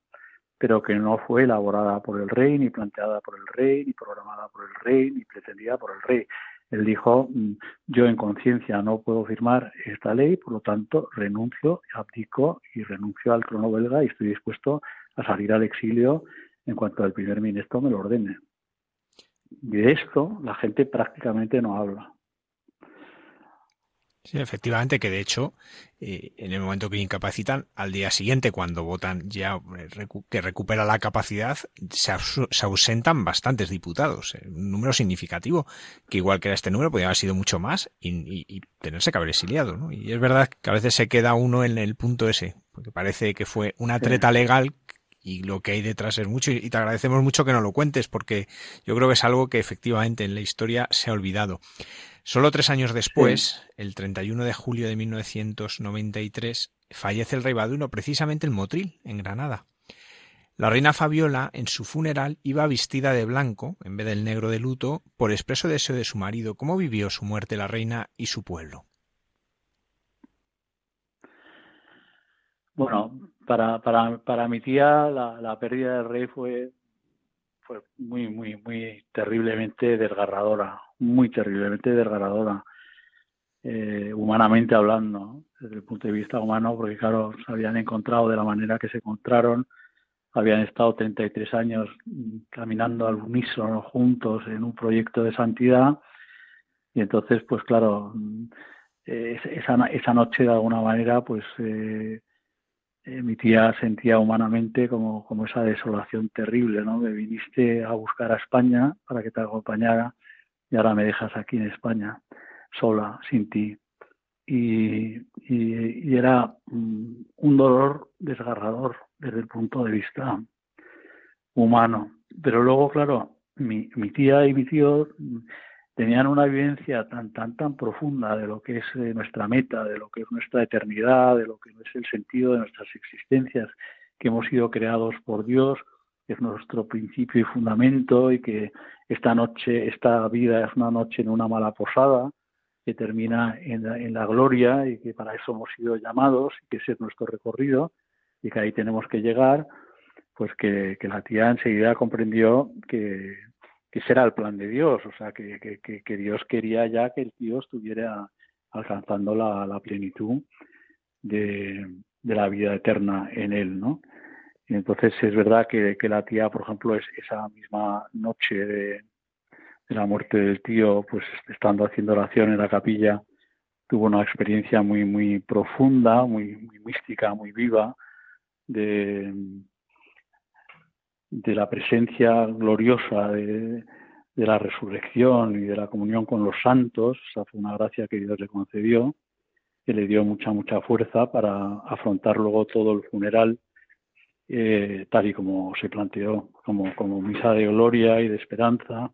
pero que no fue elaborada por el rey, ni planteada por el rey, ni programada por el rey, ni pretendida por el rey. Él dijo, mm, yo en conciencia no puedo firmar esta ley, por lo tanto renuncio, abdico y renuncio al trono belga y estoy dispuesto a salir al exilio en cuanto el primer ministro me lo ordene. De esto la gente prácticamente no habla. Sí, efectivamente, que de hecho, eh, en el momento que incapacitan, al día siguiente, cuando votan ya eh, que recupera la capacidad, se, ausentan bastantes diputados, eh, un número significativo, que igual que era este número, podría haber sido mucho más y, tenerse que haber exiliado. ¿no? Y es verdad que a veces se queda uno en el punto ese, porque parece que fue una treta legal y lo que hay detrás es mucho y te agradecemos mucho que nos lo cuentes porque yo creo que es algo que efectivamente en la historia se ha olvidado. Solo tres años después, el 31 de julio de 1993, fallece el rey Baduno precisamente en Motril, en Granada. La reina Fabiola, en su funeral, iba vestida de blanco, en vez del negro de luto, por expreso deseo de su marido. ¿Cómo vivió su muerte la reina y su pueblo? Bueno, para, para, para mi tía la, la pérdida del rey fue, muy, muy, muy terriblemente desgarradora muy terriblemente desgarradora, eh, humanamente hablando, desde el punto de vista humano, porque claro, se habían encontrado de la manera que se encontraron, habían estado 33 años caminando al unísono juntos en un proyecto de santidad y entonces, pues claro, esa, esa noche de alguna manera, pues eh, mi tía sentía humanamente como, como esa desolación terrible, ¿no? Me viniste a buscar a España para que te acompañara y ahora me dejas aquí en España, sola, sin ti. Y, y, era mm, un dolor desgarrador desde el punto de vista humano. Pero luego, claro, mi, mi tía y mi tío tenían una vivencia tan, tan, tan profunda de lo que es eh, nuestra meta, de lo que es nuestra eternidad, de lo que es el sentido de nuestras existencias, que hemos sido creados por Dios, que es nuestro principio y fundamento y que esta noche, esta vida es una noche en una mala posada que termina en la, gloria y que para eso hemos sido llamados y que ese es nuestro recorrido y que ahí tenemos que llegar, pues que, la tía enseguida comprendió que, que ese era el plan de Dios, o sea, que, que, Dios quería ya que el tío estuviera alcanzando la, plenitud de, de, la vida eterna en él, ¿no? entonces es verdad que, la tía, por ejemplo, es esa misma noche de, la muerte del tío, pues estando haciendo oración en la capilla, tuvo una experiencia muy, muy profunda, muy, mística, muy viva, de, de la presencia gloriosa de, la resurrección y de la comunión con los santos. Esa fue una gracia que Dios le concedió, que le dio mucha, mucha fuerza para afrontar luego todo el funeral eh, tal y como se planteó, como, como misa de gloria y de esperanza,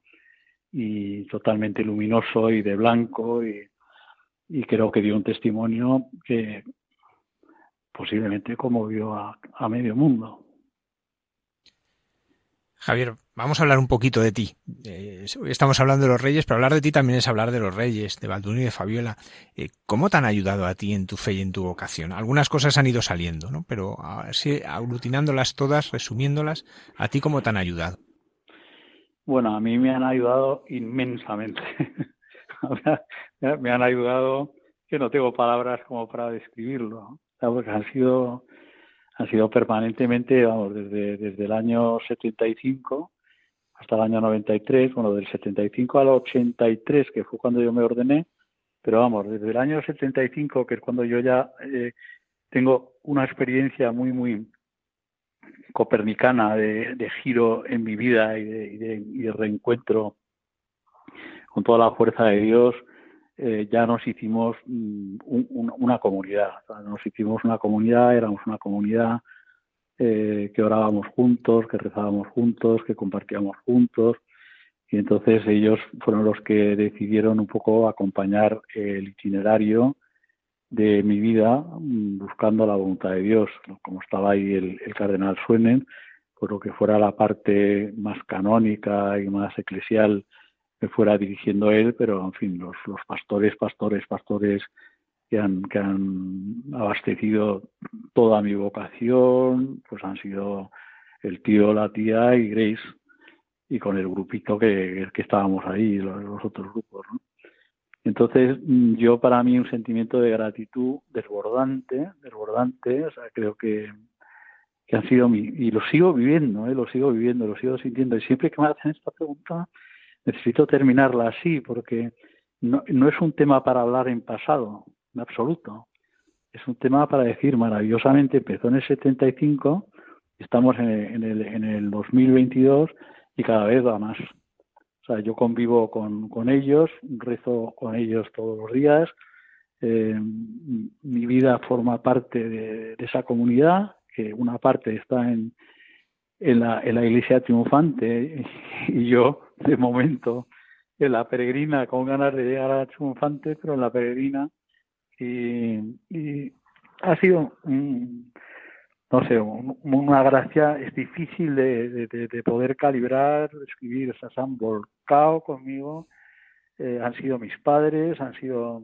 y totalmente luminoso y de blanco, y, creo que dio un testimonio que posiblemente conmovió a medio mundo. Javier, vamos a hablar un poquito de ti. Eh, estamos hablando de los reyes, pero hablar de ti también es hablar de los reyes, de Balduino y de Fabiola. Eh, ¿Cómo te han ayudado a ti en tu fe y en tu vocación? Algunas cosas han ido saliendo, ¿no? Pero así, aglutinándolas todas, resumiéndolas, ¿a ti cómo te han ayudado? Bueno, a mí me han ayudado inmensamente. me han ayudado que no tengo palabras como para describirlo, porque han sido han sido permanentemente, vamos, desde, desde el año 75 hasta el año 93, bueno, del 75 al 83, que fue cuando yo me ordené, pero vamos, desde el año 75, que es cuando yo ya eh, tengo una experiencia muy, muy copernicana de, giro en mi vida y de, y de, reencuentro con toda la fuerza de Dios, eh, ya nos hicimos mm, una comunidad. nos hicimos una comunidad, éramos una comunidad eh, que orábamos juntos, que rezábamos juntos, que compartíamos juntos. Y entonces ellos fueron los que decidieron un poco acompañar el itinerario de mi vida mm, buscando la voluntad de Dios. Como estaba ahí el, el cardenal Suenen, por lo que fuera la parte más canónica y más eclesial que fuera dirigiendo él, pero en fin, los, los pastores, pastores, pastores que han, que han abastecido toda mi vocación, pues han sido el tío, la tía y Grace, y con el grupito que, que estábamos ahí, los, otros grupos. Entonces, yo para mí un sentimiento de gratitud desbordante, desbordante, o sea, creo que, que han sido mi, y lo sigo viviendo, ¿eh? lo sigo viviendo, lo sigo sintiendo, y siempre que me hacen esta pregunta, necesito terminarla así porque no, es un tema para hablar en pasado, en absoluto. Es un tema para decir maravillosamente, empezó en el 75, estamos en el, en el, en el 2022 y cada vez va más. O sea, yo convivo con, ellos, rezo con ellos todos los días, eh, mi vida forma parte de, esa comunidad, que una parte está en, la, en la iglesia triunfante y yo, de momento, en la peregrina con ganas de llegar a triunfante, pero en la peregrina y, ha sido, no sé, una gracia, es difícil de, de, poder calibrar, escribir, o sea, se han volcado conmigo, eh, han sido mis padres, han sido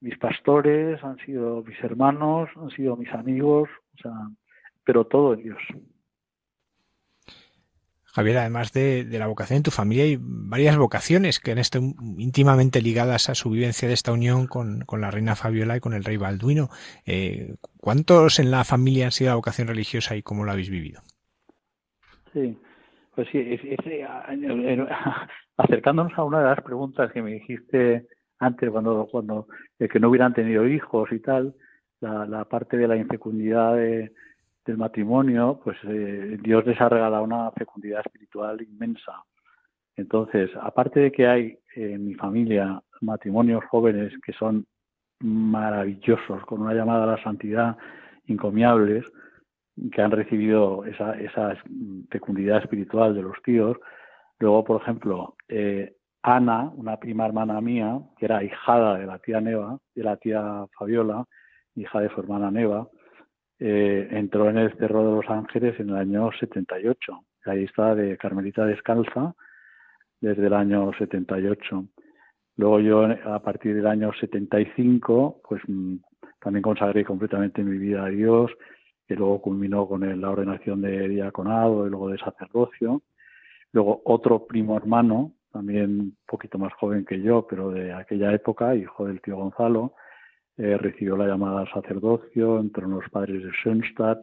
mis pastores, han sido mis hermanos, han sido mis amigos, o sea, pero todo Dios. Javier, además de, la vocación en tu familia, hay varias vocaciones que han estado íntimamente ligadas a su vivencia de esta unión con, la reina Fabiola y con el rey Balduino. Eh, ¿Cuántos en la familia han sido la vocación religiosa y cómo lo habéis vivido? Sí, pues sí, acercándonos a una de las preguntas que me dijiste antes, cuando, cuando que no hubieran tenido hijos y tal, la, parte de la infecundidad del matrimonio, pues eh, Dios les ha regalado una fecundidad espiritual inmensa. Entonces, aparte de que hay en mi familia matrimonios jóvenes que son maravillosos, con una llamada a la santidad encomiables, que han recibido esa, fecundidad espiritual de los tíos. Luego, por ejemplo, eh, Ana, una prima hermana mía, que era hijada de la tía Neva, de la tía Fabiola, hija de su hermana Neva, eh, entró en el Cerro de los Ángeles en el año 78. Ahí está de Carmelita Descalza desde el año 78. Luego yo, a partir del año 75, pues mm, también consagré completamente mi vida a Dios, que luego culminó con la ordenación de diaconado y luego de sacerdocio. Luego otro primo hermano, también un poquito más joven que yo, pero de aquella época, hijo del tío Gonzalo, eh, recibió la llamada al sacerdocio, entró en los padres de Schönstadt,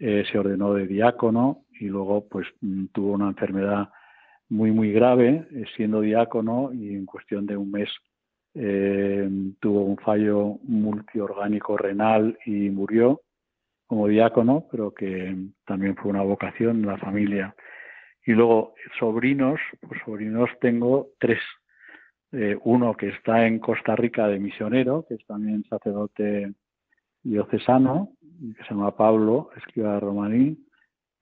eh, se ordenó de diácono y luego pues mm, tuvo una enfermedad muy muy grave eh, siendo diácono y en cuestión de un mes tuvo un fallo multiorgánico renal y murió como diácono, pero que también fue una vocación en la familia. Y luego, sobrinos, pues sobrinos tengo tres. Eh, uno que está en Costa Rica de misionero, que es también sacerdote diocesano, que se llama Pablo, escriba romaní.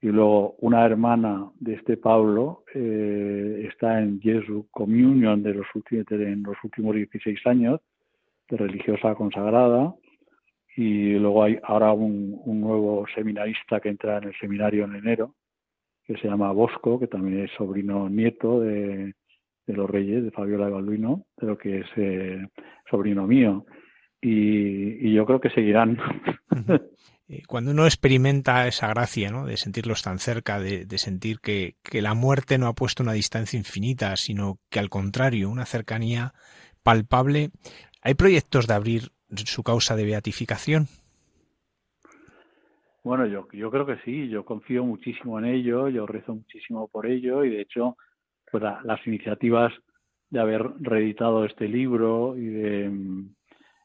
Y luego una hermana de este Pablo eh, está en Jesu Communion de los en los últimos 16 años, de religiosa consagrada. Y luego hay ahora un nuevo seminarista que entra en el seminario en enero, que se llama Bosco, que también es sobrino nieto de, los reyes, de Fabiola de Balduino, pero que es eh, sobrino mío. Y, yo creo que seguirán. Eh, cuando uno experimenta esa gracia, ¿no? De sentirlos tan cerca, de, sentir que, que, la muerte no ha puesto una distancia infinita, sino que al contrario, una cercanía palpable, ¿hay proyectos de abrir su causa de beatificación? Bueno, yo, yo creo que sí, yo confío muchísimo en ello, yo rezo muchísimo por ello y de hecho, pues las iniciativas de haber reeditado este libro y de,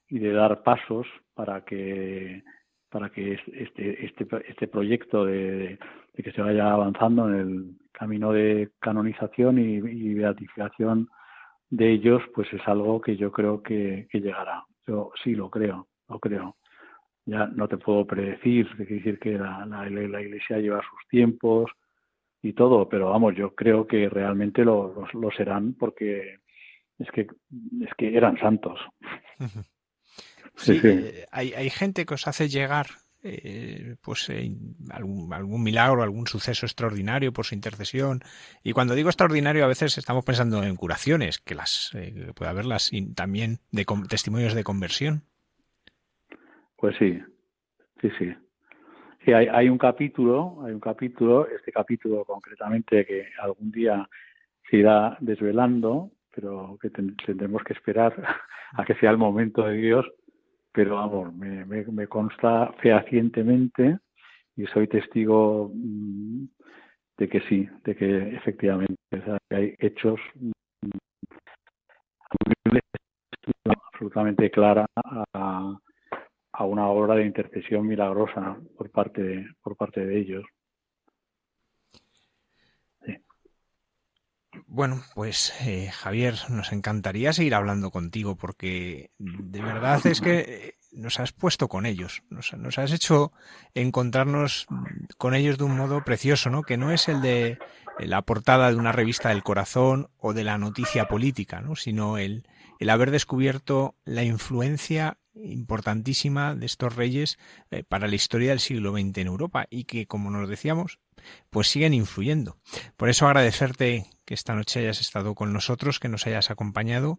y de dar pasos para que para que este este este proyecto de, que se vaya avanzando en el camino de canonización y, beatificación de ellos, pues es algo que yo creo que, llegará. Yo sí lo creo, lo creo ya no te puedo predecir, quiere decir que la, la, Iglesia lleva sus tiempos y todo, pero vamos, yo creo que realmente lo, lo, serán porque es que es que eran santos. Sí, eh, hay, hay gente que os hace llegar eh, pues eh, algún, algún, milagro, algún suceso extraordinario por su intercesión. Y cuando digo extraordinario, a veces estamos pensando en curaciones, que las puede haberlas, y también de testimonios de conversión. Pues sí, sí, sí. Sí, hay, hay un capítulo, hay un capítulo, este capítulo concretamente que algún día se irá desvelando, pero que tendremos que esperar a que sea el momento de Dios. Pero vamos, me, me, consta fehacientemente y soy testigo mm, de que sí, de que efectivamente hay hechos mm, absolutamente clara a una obra de intercesión milagrosa por parte de, por parte de ellos. Bueno, pues eh, Javier, nos encantaría seguir hablando contigo porque de verdad es que nos has puesto con ellos, nos, nos, has hecho encontrarnos con ellos de un modo precioso, ¿no? Que no es el de la portada de una revista del corazón o de la noticia política, ¿no? Sino el, el haber descubierto la influencia importantísima de estos reyes eh, para la historia del siglo XX en Europa y que, como nos decíamos, pues siguen influyendo. Por eso agradecerte que esta noche hayas estado con nosotros, que nos hayas acompañado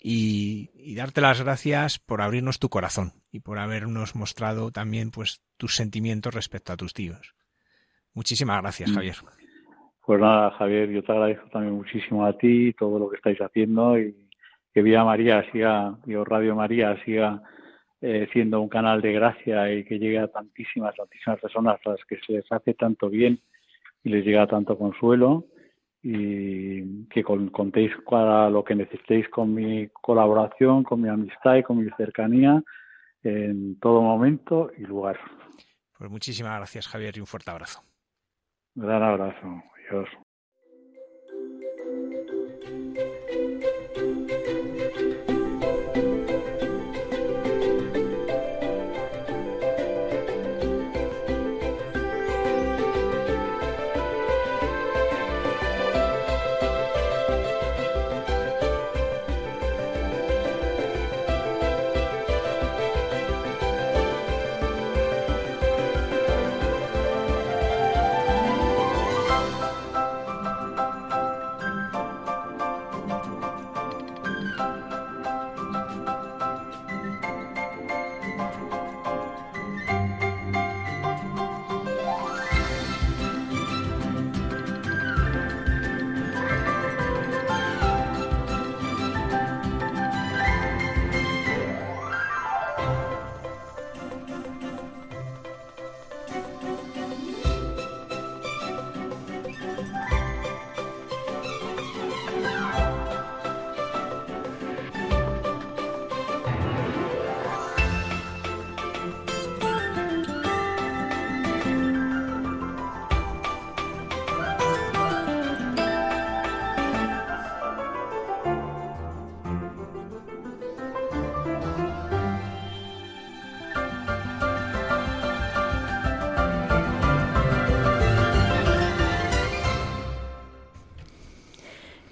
y, darte las gracias por abrirnos tu corazón y por habernos mostrado también pues tus sentimientos respecto a tus tíos. Muchísimas gracias, mm. Javier. Pues nada, Javier, yo te agradezco también muchísimo a ti todo lo que estáis haciendo y que Vía María siga, digo, Radio María siga eh, siendo un canal de gracia y que llegue a tantísimas, tantísimas personas a las que se les hace tanto bien y les llega tanto consuelo y que contéis para lo que necesitéis con mi colaboración, con mi amistad y con mi cercanía en todo momento y lugar. Pues muchísimas gracias Javier y un fuerte abrazo. Un gran abrazo. Adiós.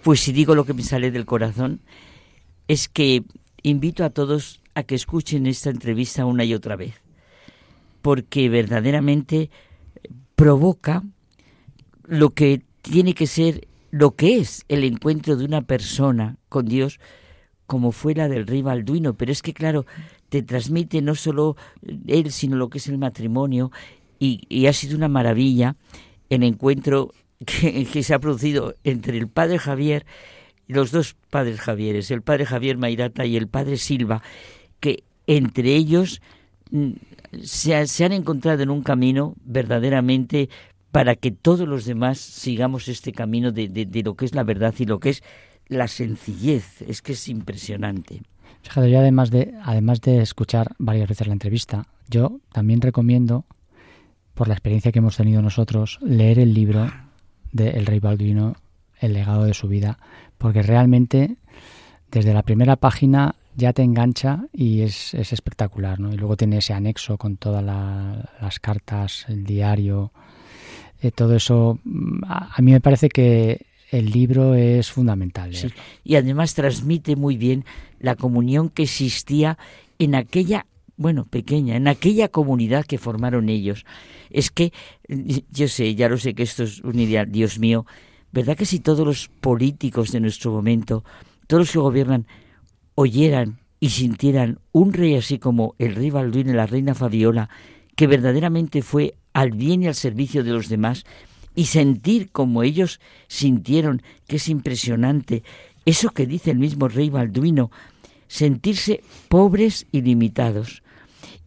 Pues si digo lo que me sale del corazón, es que invito a todos a que escuchen esta entrevista una y otra vez, porque verdaderamente provoca lo que tiene que ser, lo que es el encuentro de una persona con Dios, como fue la del rey Balduino, pero es que claro, te transmite no solo él, sino lo que es el matrimonio, y, y ha sido una maravilla el encuentro que, se ha producido entre el padre Javier los dos padres Javieres, el padre Javier Mairata y el padre Silva, que entre ellos mm, se, han encontrado en un camino verdaderamente para que todos los demás sigamos este camino de, de, lo que es la verdad y lo que es la sencillez. Es que es impresionante. Fíjate, yo además de, además de escuchar varias veces la entrevista, yo también recomiendo, por la experiencia que hemos tenido nosotros, leer el libro de El Rey Balduino, el legado de su vida, porque realmente desde la primera página ya te engancha y es, es espectacular, ¿no? Y luego tiene ese anexo con todas las cartas, el diario, eh, todo eso. Mm, a, mí me parece que el libro es fundamental. Sí. Y además transmite muy bien la comunión que existía en aquella bueno, pequeña, en aquella comunidad que formaron ellos. Es que, yo sé, ya lo sé que esto es un ideal, Dios mío, ¿verdad que si todos los políticos de nuestro momento, todos los que gobiernan, oyeran y sintieran un rey así como el rey Balduino y la reina Fabiola, que verdaderamente fue al bien y al servicio de los demás, y sentir como ellos sintieron, que es impresionante, eso que dice el mismo rey Balduino, sentirse pobres y limitados,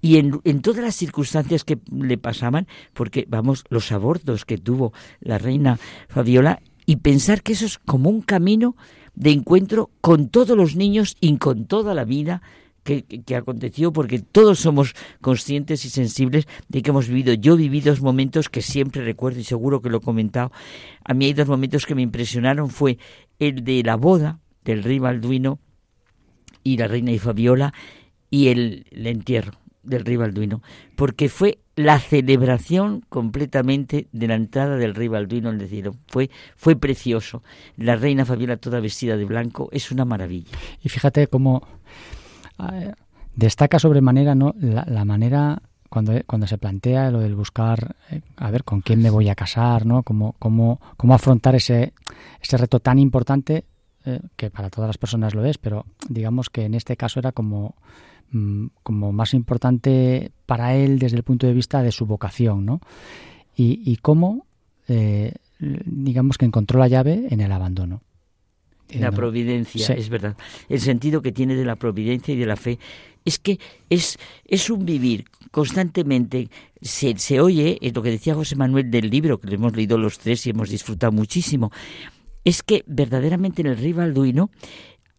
y en, todas las circunstancias que le pasaban, porque vamos, los abortos que tuvo la reina Fabiola, y pensar que eso es como un camino de encuentro con todos los niños y con toda la vida que, que, aconteció, porque todos somos conscientes y sensibles de que hemos vivido. Yo viví dos momentos que siempre recuerdo y seguro que lo he comentado. A mí hay dos momentos que me impresionaron. Fue el de la boda del rey Balduino y la reina y Fabiola y el, el entierro del rey Balduino, porque fue la celebración completamente de la entrada del rey Balduino al cielo. Fue, fue precioso. La reina Fabiola toda vestida de blanco es una maravilla. Y fíjate cómo eh, destaca sobremanera ¿no? la, manera cuando, cuando se plantea lo del buscar, eh, a ver, con quién me voy a casar, ¿no? Cómo, cómo, cómo afrontar ese, ese reto tan importante, eh, que para todas las personas lo es, pero digamos que en este caso era como Mm, como más importante para él desde el punto de vista de su vocación, ¿no? Y, cómo, eh, digamos que encontró la llave en el abandono. La providencia, es verdad. El sentido que tiene de la providencia y de la fe es que es, es un vivir constantemente. Se, se oye, es lo que decía José Manuel del libro, que lo hemos leído los tres y hemos disfrutado muchísimo, es que verdaderamente en el rey Balduino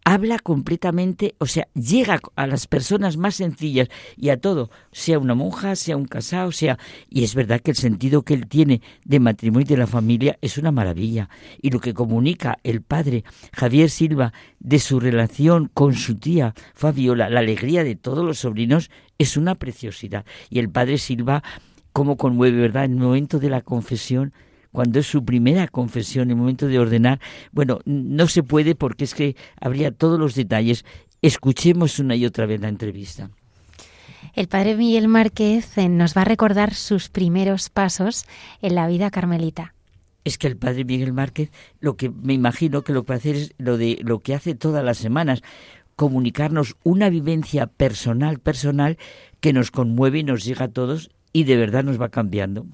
habla completamente, o sea, llega a las personas más sencillas y a todo, sea una monja, sea un casado, sea... Y es verdad que el sentido que él tiene de matrimonio y de la familia es una maravilla. Y lo que comunica el padre Javier Silva de su relación con su tía Fabiola, la alegría de todos los sobrinos, es una preciosidad. Y el padre Silva, cómo conmueve, ¿verdad? En el momento de la confesión, cuando es su primera confesión, el momento de ordenar, bueno, no se puede porque es que habría todos los detalles. Escuchemos una y otra vez la entrevista. El padre Miguel Márquez eh, nos va a recordar sus primeros pasos en la vida carmelita. Es que el padre Miguel Márquez, lo que me imagino que lo que hace es lo de lo que hace todas las semanas, comunicarnos una vivencia personal, personal, que nos conmueve y nos llega a todos y de verdad nos va cambiando.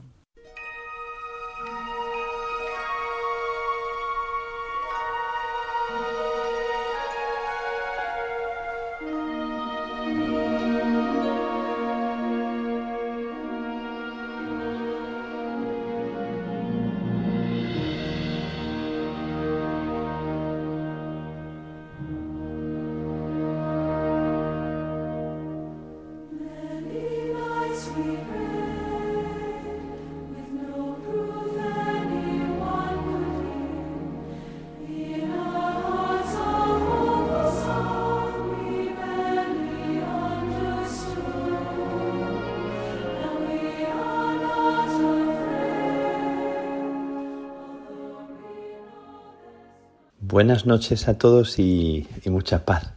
Buenas noches a todos y, mucha paz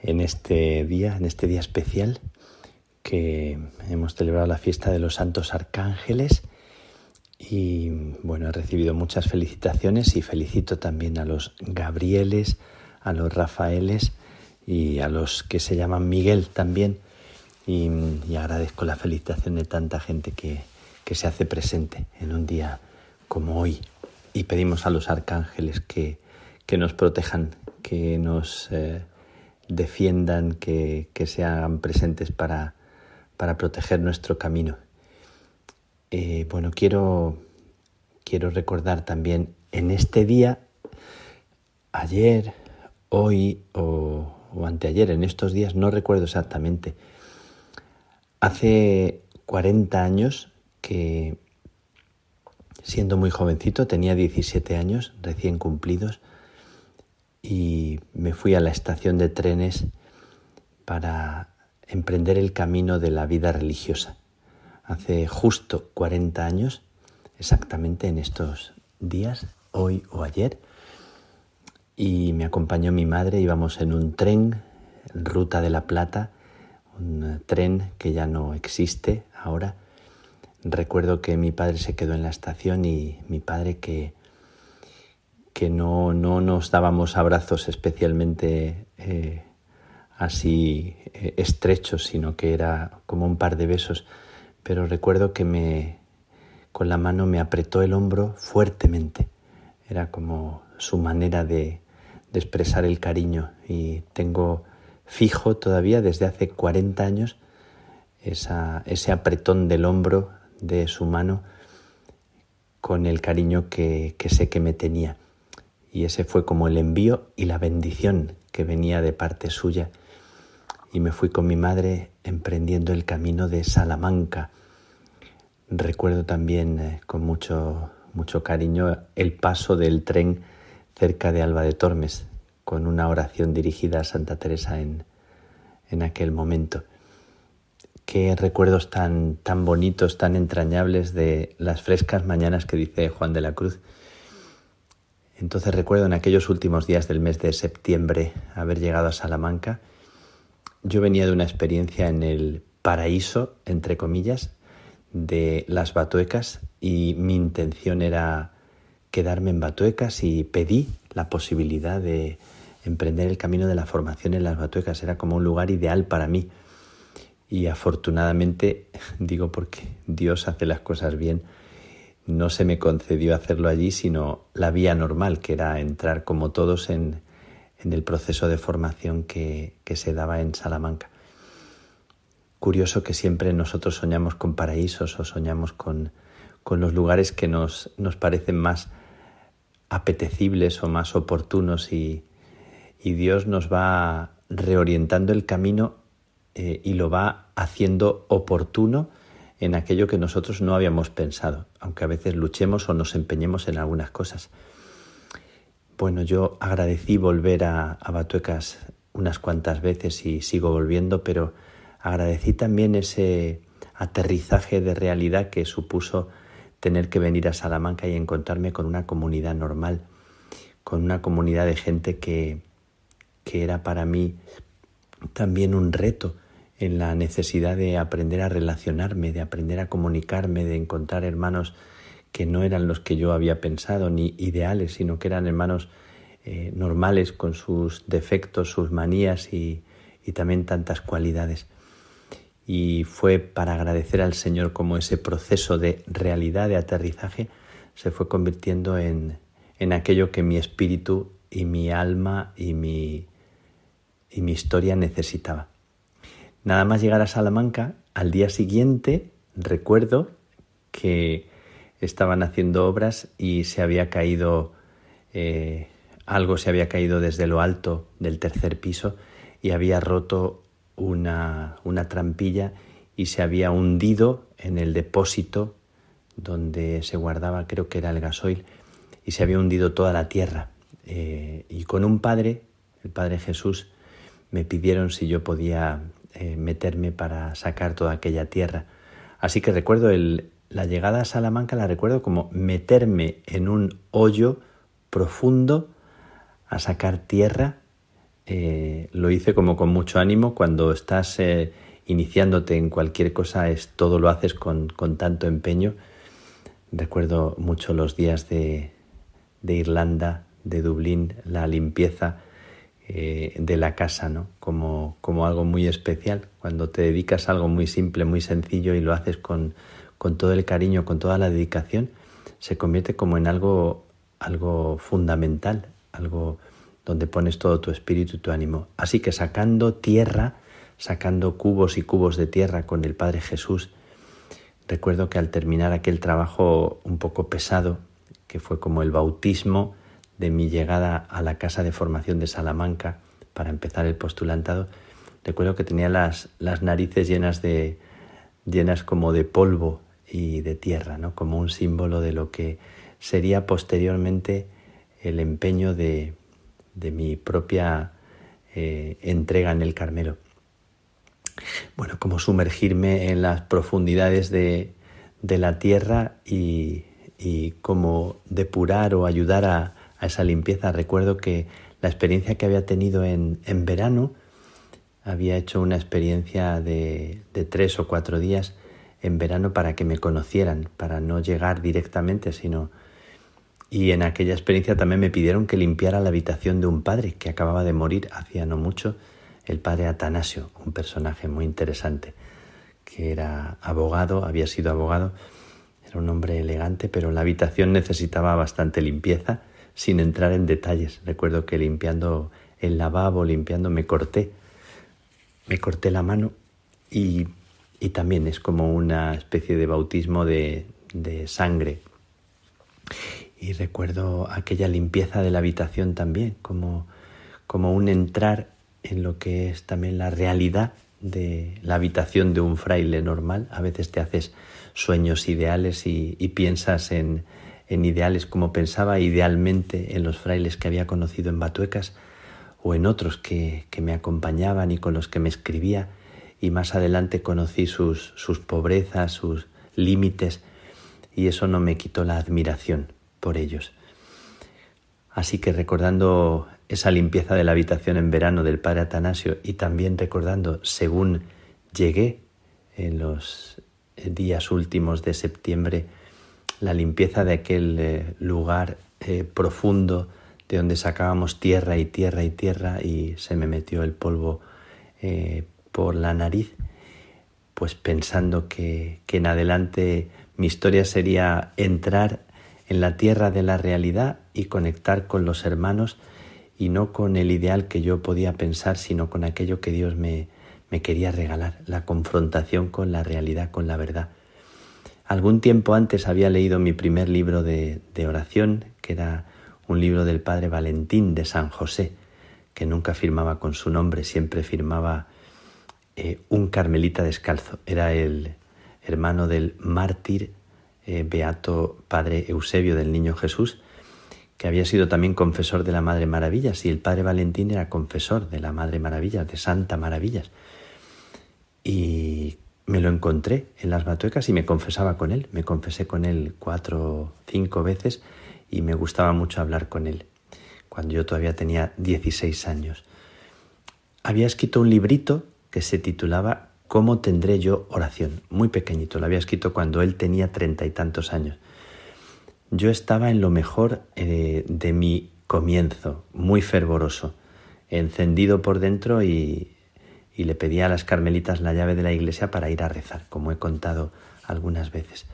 en este día, en este día especial que hemos celebrado la fiesta de los santos arcángeles. Y bueno, he recibido muchas felicitaciones y felicito también a los Gabrieles, a los Rafaeles y a los que se llaman Miguel también. Y, agradezco la felicitación de tanta gente que, que se hace presente en un día como hoy. Y pedimos a los arcángeles que que nos protejan, que nos eh, defiendan, que, que, se hagan presentes para, para proteger nuestro camino. Eh, bueno, quiero, quiero recordar también en este día, ayer, hoy o, o anteayer, en estos días, no recuerdo exactamente, hace 40 años que siendo muy jovencito, tenía 17 años recién cumplidos, y me fui a la estación de trenes para emprender el camino de la vida religiosa. Hace justo 40 años, exactamente en estos días, hoy o ayer, y me acompañó mi madre, íbamos en un tren, Ruta de la Plata, un tren que ya no existe ahora. Recuerdo que mi padre se quedó en la estación y mi padre que que no, no nos dábamos abrazos especialmente eh, así eh, estrechos, sino que era como un par de besos. Pero recuerdo que me, con la mano me apretó el hombro fuertemente. Era como su manera de, de expresar el cariño y tengo fijo todavía desde hace 40 años esa, ese apretón del hombro de su mano con el cariño que, que sé que me tenía Y ese fue como el envío y la bendición que venía de parte suya. Y me fui con mi madre emprendiendo el camino de Salamanca. Recuerdo también eh, con mucho, mucho cariño el paso del tren cerca de Alba de Tormes, con una oración dirigida a Santa Teresa en, en aquel momento. Qué recuerdos tan, tan bonitos, tan entrañables de las frescas mañanas que dice Juan de la Cruz. Entonces recuerdo en aquellos últimos días del mes de septiembre haber llegado a Salamanca. Yo venía de una experiencia en el paraíso, entre comillas, de las Batuecas y mi intención era quedarme en Batuecas y pedí la posibilidad de emprender el camino de la formación en las Batuecas. Era como un lugar ideal para mí y afortunadamente, digo porque Dios hace las cosas bien, no se me concedió hacerlo allí, sino la vía normal, que era entrar como todos en, el proceso de formación que, se daba en Salamanca. Curioso que siempre nosotros soñamos con paraísos o soñamos con, los lugares que nos, nos, parecen más apetecibles o más oportunos y, y Dios nos va reorientando el camino eh, y lo va haciendo oportuno en aquello que nosotros no habíamos pensado, aunque a veces luchemos o nos empeñemos en algunas cosas. Bueno, yo agradecí volver a, Batuecas unas cuantas veces y sigo volviendo, pero agradecí también ese aterrizaje de realidad que supuso tener que venir a Salamanca y encontrarme con una comunidad normal, con una comunidad de gente que, que era para mí también un reto, en la necesidad de aprender a relacionarme, de aprender a comunicarme, de encontrar hermanos que no eran los que yo había pensado, ni ideales, sino que eran hermanos eh, normales con sus defectos, sus manías y, también tantas cualidades. Y fue para agradecer al Señor como ese proceso de realidad, de aterrizaje, se fue convirtiendo en, en aquello que mi espíritu y mi alma y mi, y mi historia necesitaba. Nada más llegar a Salamanca, al día siguiente recuerdo que estaban haciendo obras y se había caído, eh, algo se había caído desde lo alto del tercer piso y había roto una, una trampilla y se había hundido en el depósito donde se guardaba, creo que era el gasoil, y se había hundido toda la tierra. Eh, y con un padre, el Padre Jesús, me pidieron si yo podía eh, meterme para sacar toda aquella tierra. Así que recuerdo el, la llegada a Salamanca, la recuerdo como meterme en un hoyo profundo a sacar tierra. Eh, lo hice como con mucho ánimo. Cuando estás eh, iniciándote en cualquier cosa, es, todo lo haces con, con tanto empeño. Recuerdo mucho los días de, de Irlanda, de Dublín, la limpieza eh, de la casa, ¿no? Como, como, algo muy especial, cuando te dedicas a algo muy simple, muy sencillo y lo haces con, con todo el cariño, con toda la dedicación, se convierte como en algo, algo fundamental, algo donde pones todo tu espíritu y tu ánimo. Así que sacando tierra, sacando cubos y cubos de tierra con el Padre Jesús, recuerdo que al terminar aquel trabajo un poco pesado, que fue como el bautismo, de mi llegada a la casa de formación de Salamanca para empezar el postulantado, recuerdo que tenía las, las narices llenas de llenas como de polvo y de tierra, ¿no? como un símbolo de lo que sería posteriormente el empeño de, de mi propia eh, entrega en el Carmelo. Bueno, como sumergirme en las profundidades de, de la tierra y, y como depurar o ayudar a, a esa limpieza. Recuerdo que la experiencia que había tenido en, en verano, había hecho una experiencia de, de, tres o cuatro días en verano para que me conocieran, para no llegar directamente, sino... Y en aquella experiencia también me pidieron que limpiara la habitación de un padre que acababa de morir hacía no mucho, el padre Atanasio, un personaje muy interesante, que era abogado, había sido abogado, era un hombre elegante, pero la habitación necesitaba bastante limpieza sin entrar en detalles. Recuerdo que limpiando el lavabo, limpiando, me corté, me corté la mano y, y también es como una especie de bautismo de, de sangre. y recuerdo aquella limpieza de la habitación también, como, como un entrar en lo que es también la realidad de la habitación de un fraile normal. A veces te haces sueños ideales y, piensas en, en, ideales como pensaba idealmente en los frailes que había conocido en Batuecas o en otros que, que me acompañaban y con los que me escribía y más adelante conocí sus, sus pobrezas, sus límites y eso no me quitó la admiración por ellos. Así que recordando esa limpieza de la habitación en verano del padre Atanasio y también recordando según llegué en los días últimos de septiembre la limpieza de aquel eh, lugar eh, profundo de donde sacábamos tierra y tierra y tierra y se me metió el polvo eh, por la nariz, pues pensando que, que en adelante mi historia sería entrar en la tierra de la realidad y conectar con los hermanos y no con el ideal que yo podía pensar, sino con aquello que Dios me, me quería regalar, la confrontación con la realidad, con la verdad. Algún tiempo antes había leído mi primer libro de, oración, que era un libro del padre Valentín de San José, que nunca firmaba con su nombre, siempre firmaba eh, un carmelita descalzo. Era el hermano del mártir eh, beato padre Eusebio del Niño Jesús, que había sido también confesor de la Madre Maravillas, y el padre Valentín era confesor de la Madre Maravillas, de Santa Maravillas. Y me lo encontré en las batuecas y me confesaba con él. Me confesé con él cuatro cinco veces y me gustaba mucho hablar con él, cuando yo todavía tenía 16 años. Había escrito un librito que se titulaba ¿Cómo tendré yo oración? Muy pequeñito, lo había escrito cuando él tenía treinta y tantos años. Yo estaba en lo mejor eh, de mi comienzo, muy fervoroso, encendido por dentro y, y le pedía a las carmelitas la llave de la iglesia para ir a rezar, como he contado algunas veces.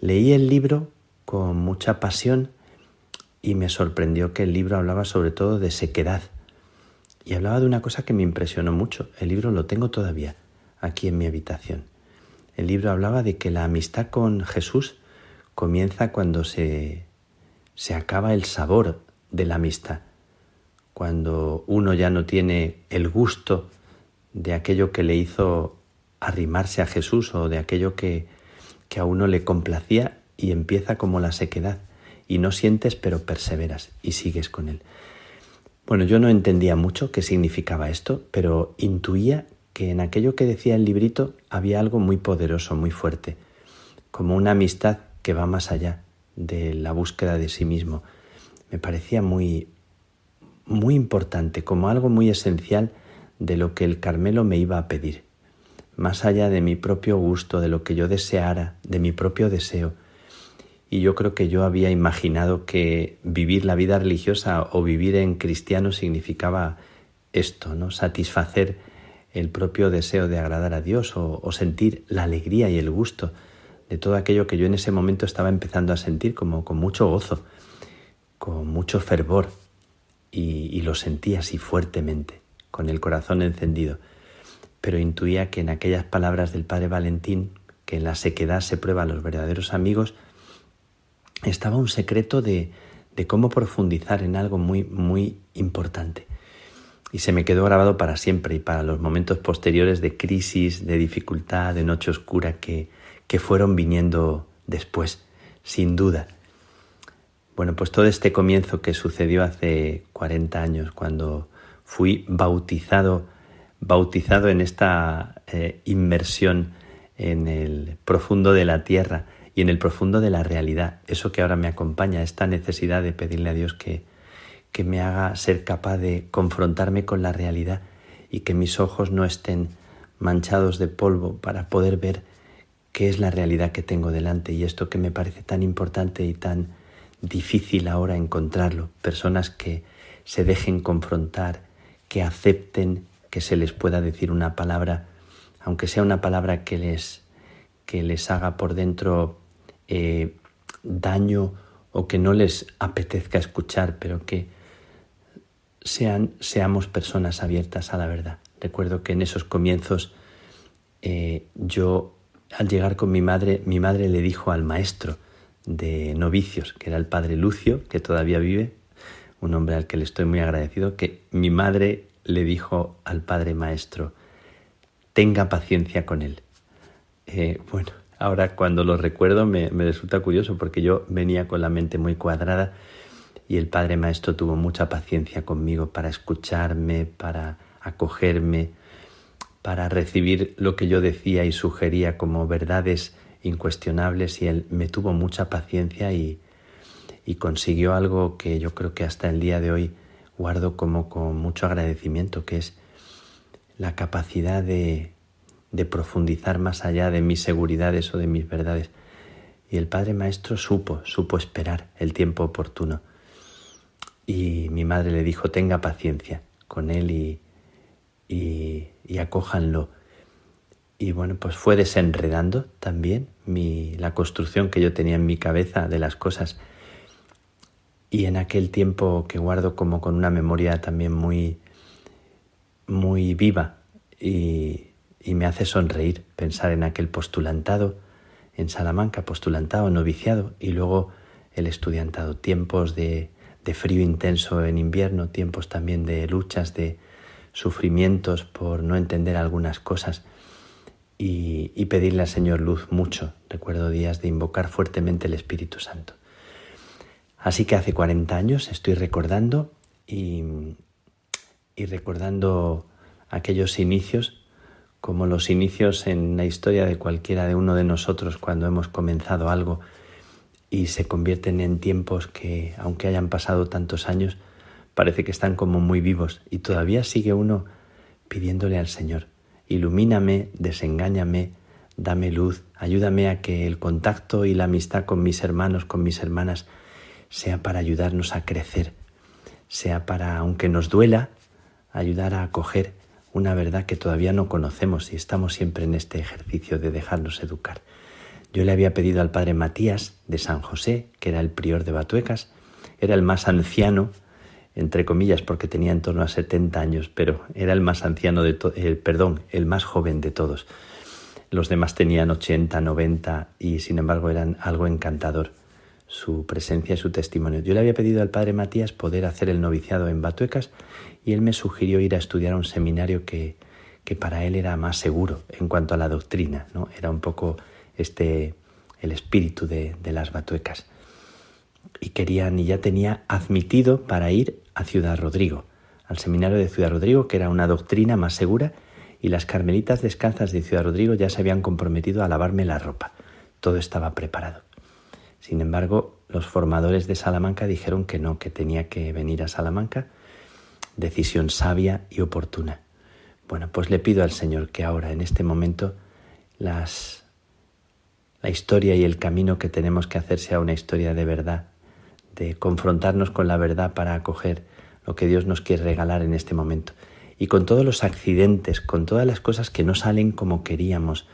Leí el libro con mucha pasión y me sorprendió que el libro hablaba sobre todo de sequedad. Y hablaba de una cosa que me impresionó mucho. El libro lo tengo todavía aquí en mi habitación. El libro hablaba de que la amistad con Jesús comienza cuando se, se acaba el sabor de la amistad, cuando uno ya no tiene el gusto de aquello que le hizo arrimarse a Jesús o de aquello que, que a uno le complacía y empieza como la sequedad y no sientes pero perseveras y sigues con él. Bueno, yo no entendía mucho qué significaba esto, pero intuía que en aquello que decía el librito había algo muy poderoso, muy fuerte, como una amistad que va más allá de la búsqueda de sí mismo. Me parecía muy muy importante, como algo muy esencial de lo que el Carmelo me iba a pedir, más allá de mi propio gusto, de lo que yo deseara, de mi propio deseo. Y yo creo que yo había imaginado que vivir la vida religiosa o vivir en cristiano significaba esto, ¿no? Satisfacer el propio deseo de agradar a Dios o, sentir la alegría y el gusto de todo aquello que yo en ese momento estaba empezando a sentir como con mucho gozo, con mucho fervor y, y lo sentía así fuertemente, con el corazón encendido. Pero intuía que en aquellas palabras del Padre Valentín, que en la sequedad se prueban los verdaderos amigos, estaba un secreto de, de cómo profundizar en algo muy, muy importante y se me quedó grabado para siempre y para los momentos posteriores de crisis, de dificultad, de noche oscura que, que fueron viniendo después, sin duda. Bueno, pues todo este comienzo que sucedió hace 40 años, cuando fui bautizado, bautizado en esta eh, inmersión en el profundo de la tierra y en el profundo de la realidad, eso que ahora me acompaña, esta necesidad de pedirle a Dios que, que me haga ser capaz de confrontarme con la realidad y que mis ojos no estén manchados de polvo para poder ver qué es la realidad que tengo delante. Y esto que me parece tan importante y tan difícil ahora encontrarlo, personas que se dejen confrontar, que acepten que se les pueda decir una palabra, aunque sea una palabra que les, que les haga por dentro eh, daño o que no les apetezca escuchar, pero que sean, seamos personas abiertas a la verdad. Recuerdo que en esos comienzos eh, yo, al llegar con mi madre, mi madre le dijo al maestro de novicios, que era el padre Lucio, que todavía vive, un hombre al que le estoy muy agradecido, que mi madre le dijo al padre maestro, tenga paciencia con él. Eh, bueno, ahora cuando lo recuerdo me, me resulta curioso porque yo venía con la mente muy cuadrada y el padre maestro tuvo mucha paciencia conmigo para escucharme, para acogerme, para recibir lo que yo decía y sugería como verdades incuestionables y él me tuvo mucha paciencia y, y consiguió algo que yo creo que hasta el día de hoy guardo como con mucho agradecimiento, que es la capacidad de, profundizar más allá de mis seguridades o de mis verdades. Y el Padre Maestro supo, supo esperar el tiempo oportuno. Y mi madre le dijo, tenga paciencia con él y, y, y acójanlo. Y bueno, pues fue desenredando también mi, la construcción que yo tenía en mi cabeza de las cosas. Y en aquel tiempo que guardo como con una memoria también muy, muy viva y, y me hace sonreír pensar en aquel postulantado en Salamanca, postulantado, noviciado y luego el estudiantado, tiempos de, de frío intenso en invierno, tiempos también de luchas, de sufrimientos por no entender algunas cosas y, pedirle al Señor luz mucho. Recuerdo días de invocar fuertemente el Espíritu Santo. Así que hace 40 años estoy recordando y, y recordando aquellos inicios como los inicios en la historia de cualquiera de uno de nosotros cuando hemos comenzado algo y se convierten en tiempos que, aunque hayan pasado tantos años, parece que están como muy vivos y todavía sigue uno pidiéndole al Señor ilumíname, desengáñame, dame luz, ayúdame a que el contacto y la amistad con mis hermanos, con mis hermanas, sea para ayudarnos a crecer, sea para, aunque nos duela, ayudar a acoger una verdad que todavía no conocemos y estamos siempre en este ejercicio de dejarnos educar. Yo le había pedido al padre Matías de San José, que era el prior de Batuecas, era el más anciano entre comillas, porque tenía en torno a 70 años, pero era el más anciano de todos, eh, perdón, el más joven de todos. Los demás tenían 80, 90 y sin embargo eran algo encantador su presencia y su testimonio. Yo le había pedido al padre Matías poder hacer el noviciado en Batuecas y él me sugirió ir a estudiar a un seminario que, que para él era más seguro en cuanto a la doctrina, ¿no? Era un poco este el espíritu de, de las Batuecas y querían y ya tenía admitido para ir a Ciudad Rodrigo, al seminario de Ciudad Rodrigo, que era una doctrina más segura, y las carmelitas descalzas de Ciudad Rodrigo ya se habían comprometido a lavarme la ropa. Todo estaba preparado. Sin embargo, los formadores de Salamanca dijeron que no, que tenía que venir a Salamanca. Decisión sabia y oportuna. Bueno, pues le pido al Señor que ahora, en este momento, las, la historia y el camino que tenemos que hacer sea una historia de verdad, de confrontarnos con la verdad para acoger lo que Dios nos quiere regalar en este momento. Y con todos los accidentes, con todas las cosas que no salen como queríamos,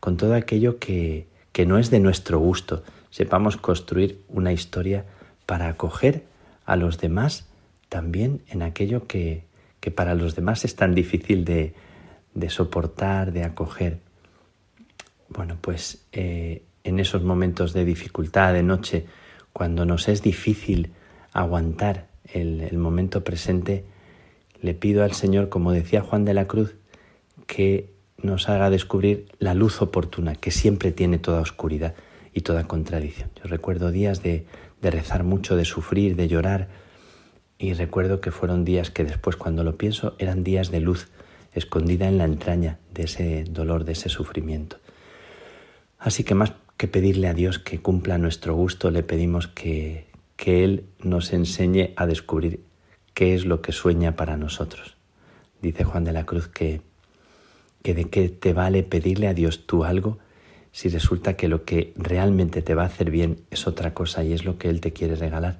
con todo aquello que, que no es de nuestro gusto, sepamos construir una historia para acoger a los demás también en aquello que, que para los demás es tan difícil de, de soportar, de acoger. Bueno, pues eh, en esos momentos de dificultad, de noche, cuando nos es difícil aguantar el, momento presente, le pido al Señor, como decía Juan de la Cruz, que nos haga descubrir la luz oportuna, que siempre tiene toda oscuridad y toda contradicción. Yo recuerdo días de, rezar mucho, de sufrir, de llorar, y recuerdo que fueron días que después, cuando lo pienso, eran días de luz escondida en la entraña de ese dolor, de ese sufrimiento. Así que más que pedirle a Dios que cumpla nuestro gusto, le pedimos que, que Él nos enseñe a descubrir qué es lo que sueña para nosotros. Dice Juan de la Cruz que, que de qué te vale pedirle a Dios tú algo si resulta que lo que realmente te va a hacer bien es otra cosa y es lo que Él te quiere regalar.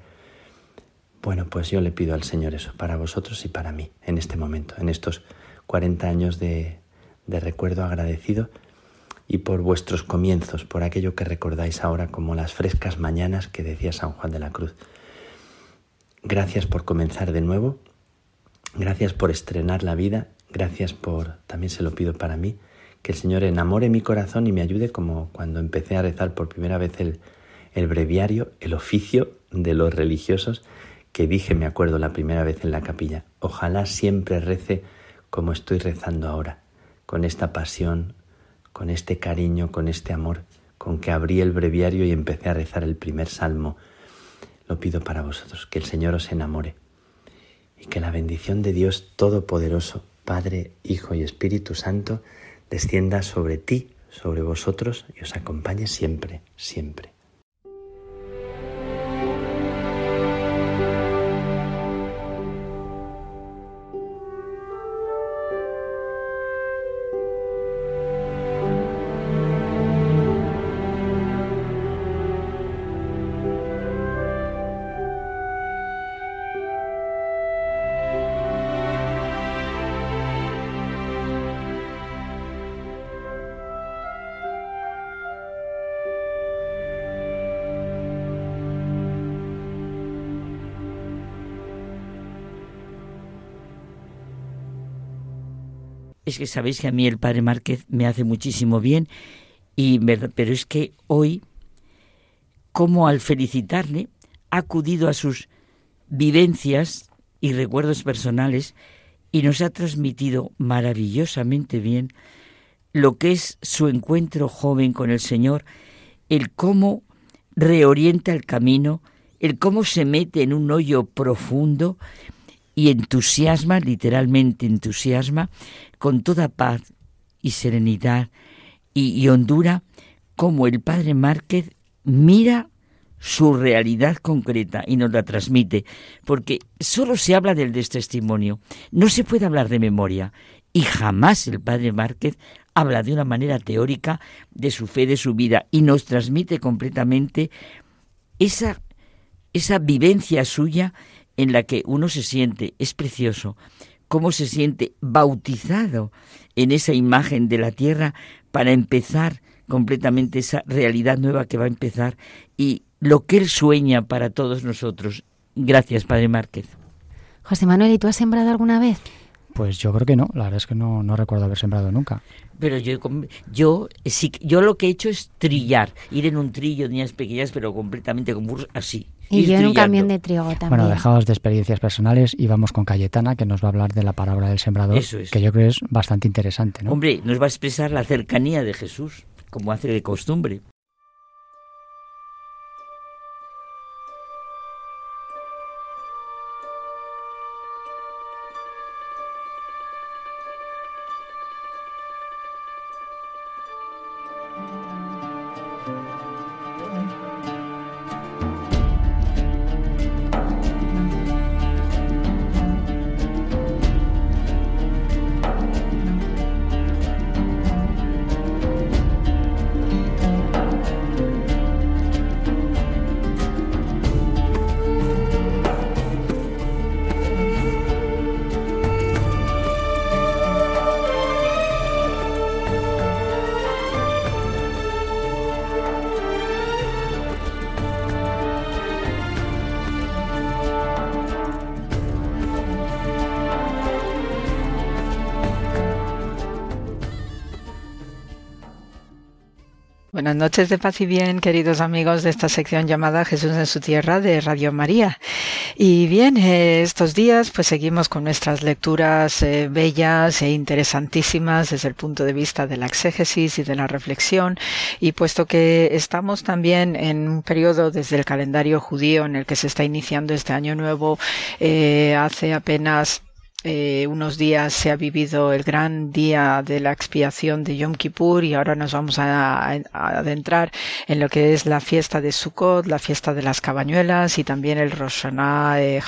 Bueno, pues yo le pido al Señor eso, para vosotros y para mí, en este momento, en estos 40 años de, de recuerdo agradecido y por vuestros comienzos, por aquello que recordáis ahora como las frescas mañanas que decía San Juan de la Cruz. Gracias por comenzar de nuevo, gracias por estrenar la vida, gracias por, también se lo pido para mí, que el Señor enamore mi corazón y me ayude como cuando empecé a rezar por primera vez el, el breviario, el oficio de los religiosos que dije, me acuerdo, la primera vez en la capilla. Ojalá siempre rece como estoy rezando ahora, con esta pasión, con este cariño, con este amor, con que abrí el breviario y empecé a rezar el primer salmo. Lo pido para vosotros, que el Señor os enamore y que la bendición de Dios Todopoderoso, Padre, Hijo y Espíritu Santo, descienda sobre ti, sobre vosotros y os acompañe siempre, siempre. Es que sabéis que a mí el padre Márquez me hace muchísimo bien, y pero es que hoy, como al felicitarle, ha acudido a sus vivencias y recuerdos personales y nos ha transmitido maravillosamente bien lo que es su encuentro joven con el Señor, el cómo reorienta el camino, el cómo se mete en un hoyo profundo y entusiasma, literalmente entusiasma, con toda paz y serenidad y, hondura, como el padre Márquez mira su realidad concreta y nos la transmite, porque solo se habla del testimonio, no se puede hablar de memoria, y jamás el padre Márquez habla de una manera teórica de su fe, de su vida, y nos transmite completamente esa, esa vivencia suya en la que uno se siente, es precioso, cómo se siente bautizado en esa imagen de la tierra para empezar completamente esa realidad nueva que va a empezar y lo que él sueña para todos nosotros. Gracias, Padre Márquez. José Manuel, ¿y tú has sembrado alguna vez? Pues yo creo que no, la verdad es que no, no recuerdo haber sembrado nunca. Pero yo, yo, sí, yo lo que he hecho es trillar, ir en un trillo de niñas pequeñas, pero completamente como así. Y yo en un camión de trigo también. Bueno, dejados de experiencias personales y vamos con Cayetana, que nos va a hablar de la palabra del sembrador, que yo creo es bastante interesante. ¿no? Hombre, nos va a expresar la cercanía de Jesús, como hace de costumbre. Noches de paz y bien, queridos amigos de esta sección llamada Jesús en su tierra de Radio María. Y bien, eh, estos días pues seguimos con nuestras lecturas eh, bellas e interesantísimas desde el punto de vista de la exégesis y de la reflexión. Y puesto que estamos también en un periodo desde el calendario judío en el que se está iniciando este año nuevo, eh, hace apenas eh, unos días se ha vivido el gran día de la expiación de Yom Kippur y ahora nos vamos a, adentrar en lo que es la fiesta de Sukkot, la fiesta de las cabañuelas y también el Rosh Hashanah eh,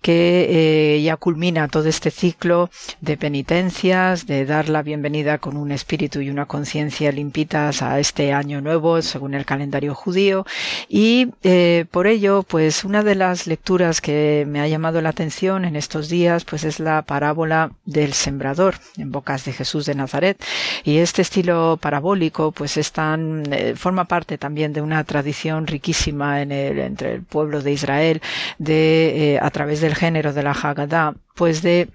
que eh, ya culmina todo este ciclo de penitencias, de dar la bienvenida con un espíritu y una conciencia limpitas a este año nuevo según el calendario judío. Y eh, por ello pues una de las lecturas que me ha llamado la atención en estos días pues es la parábola del sembrador en bocas de Jesús de Nazaret. Y este estilo parabólico pues eh, forma parte también de una tradición riquísima en el, entre el pueblo de Israel de, eh, a través del género de la Haggadah, pues de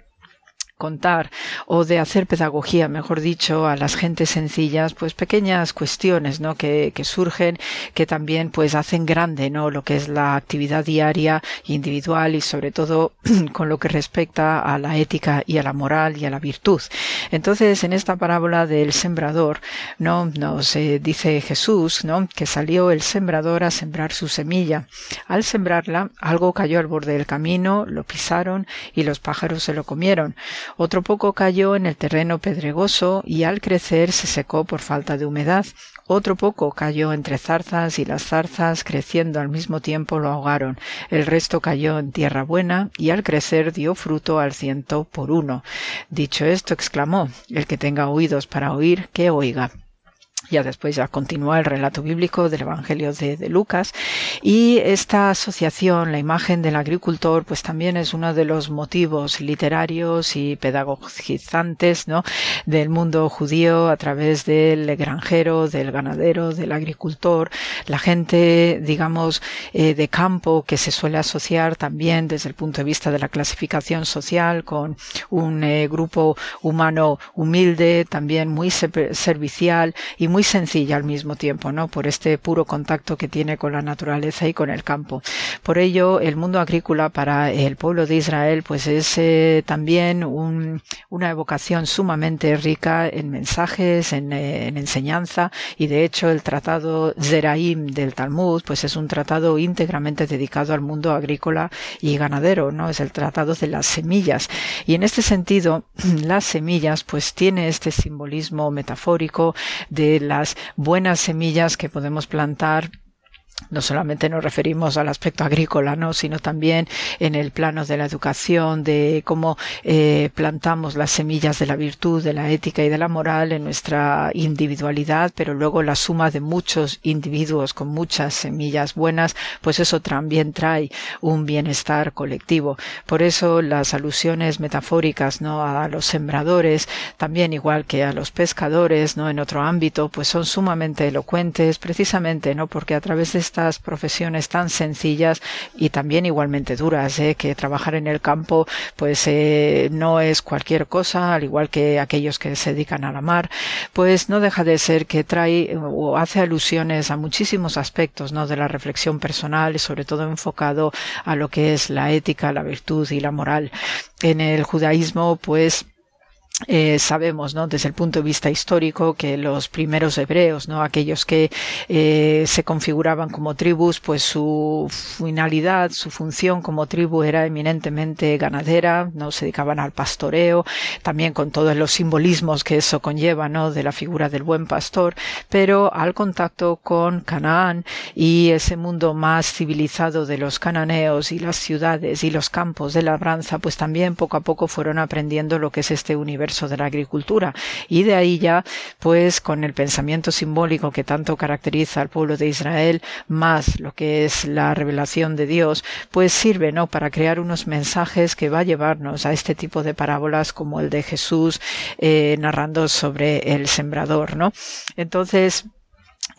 contar o de hacer pedagogía, mejor dicho, a las gentes sencillas, pues pequeñas cuestiones, ¿no? Que, que surgen, que también pues hacen grande, ¿no? Lo que es la actividad diaria, individual y sobre todo con lo que respecta a la ética y a la moral y a la virtud. Entonces, en esta parábola del sembrador, ¿no? Nos eh, dice Jesús, ¿no? Que salió el sembrador a sembrar su semilla. Al sembrarla, algo cayó al borde del camino, lo pisaron y los pájaros se lo comieron. Otro poco cayó en el terreno pedregoso y al crecer se secó por falta de humedad. Otro poco cayó entre zarzas y las zarzas, creciendo al mismo tiempo, lo ahogaron. El resto cayó en tierra buena y al crecer dio fruto al ciento por uno. Dicho esto, exclamó, el que tenga oídos para oír, que oiga. Ya después ya continúa el relato bíblico del Evangelio de, Lucas y esta asociación, la imagen del agricultor, pues también es uno de los motivos literarios y pedagogizantes ¿no? del mundo judío a través del granjero, del ganadero, del agricultor, la gente, digamos, eh, de campo que se suele asociar también desde el punto de vista de la clasificación social con un eh, grupo humano humilde, también muy servicial y muy sencilla al mismo tiempo, ¿no? Por este puro contacto que tiene con la naturaleza y con el campo. Por ello, el mundo agrícola para el pueblo de Israel, pues es eh, también un, una evocación sumamente rica en mensajes, en, eh, en, enseñanza, y de hecho el tratado Zeraim del Talmud, pues es un tratado íntegramente dedicado al mundo agrícola y ganadero, ¿no? Es el tratado de las semillas. Y en este sentido, las semillas, pues tiene este simbolismo metafórico de las buenas semillas que podemos plantar no solamente nos referimos al aspecto agrícola, ¿no? sino también en el plano de la educación, de cómo eh, plantamos las semillas de la virtud, de la ética y de la moral en nuestra individualidad, pero luego la suma de muchos individuos con muchas semillas buenas, pues eso también trae un bienestar colectivo. Por eso las alusiones metafóricas ¿no? a los sembradores, también igual que a los pescadores, ¿no? en otro ámbito, pues son sumamente elocuentes, precisamente, ¿no? porque a través de estas profesiones tan sencillas y también igualmente duras, ¿eh? que trabajar en el campo pues eh, no es cualquier cosa, al igual que aquellos que se dedican a la mar, pues no deja de ser que trae o hace alusiones a muchísimos aspectos ¿no? de la reflexión personal y sobre todo enfocado a lo que es la ética, la virtud y la moral. En el judaísmo pues eh, sabemos, ¿no? Desde el punto de vista histórico, que los primeros hebreos, ¿no? Aquellos que eh, se configuraban como tribus, pues su finalidad, su función como tribu era eminentemente ganadera, ¿no? Se dedicaban al pastoreo, también con todos los simbolismos que eso conlleva, ¿no? De la figura del buen pastor, pero al contacto con Canaán y ese mundo más civilizado de los cananeos y las ciudades y los campos de labranza, pues también poco a poco fueron aprendiendo lo que es este universo de la agricultura. Y de ahí ya, pues con el pensamiento simbólico que tanto caracteriza al pueblo de Israel, más lo que es la revelación de Dios, pues sirve, ¿no? Para crear unos mensajes que va a llevarnos a este tipo de parábolas como el de Jesús eh, narrando sobre el sembrador, ¿no? Entonces,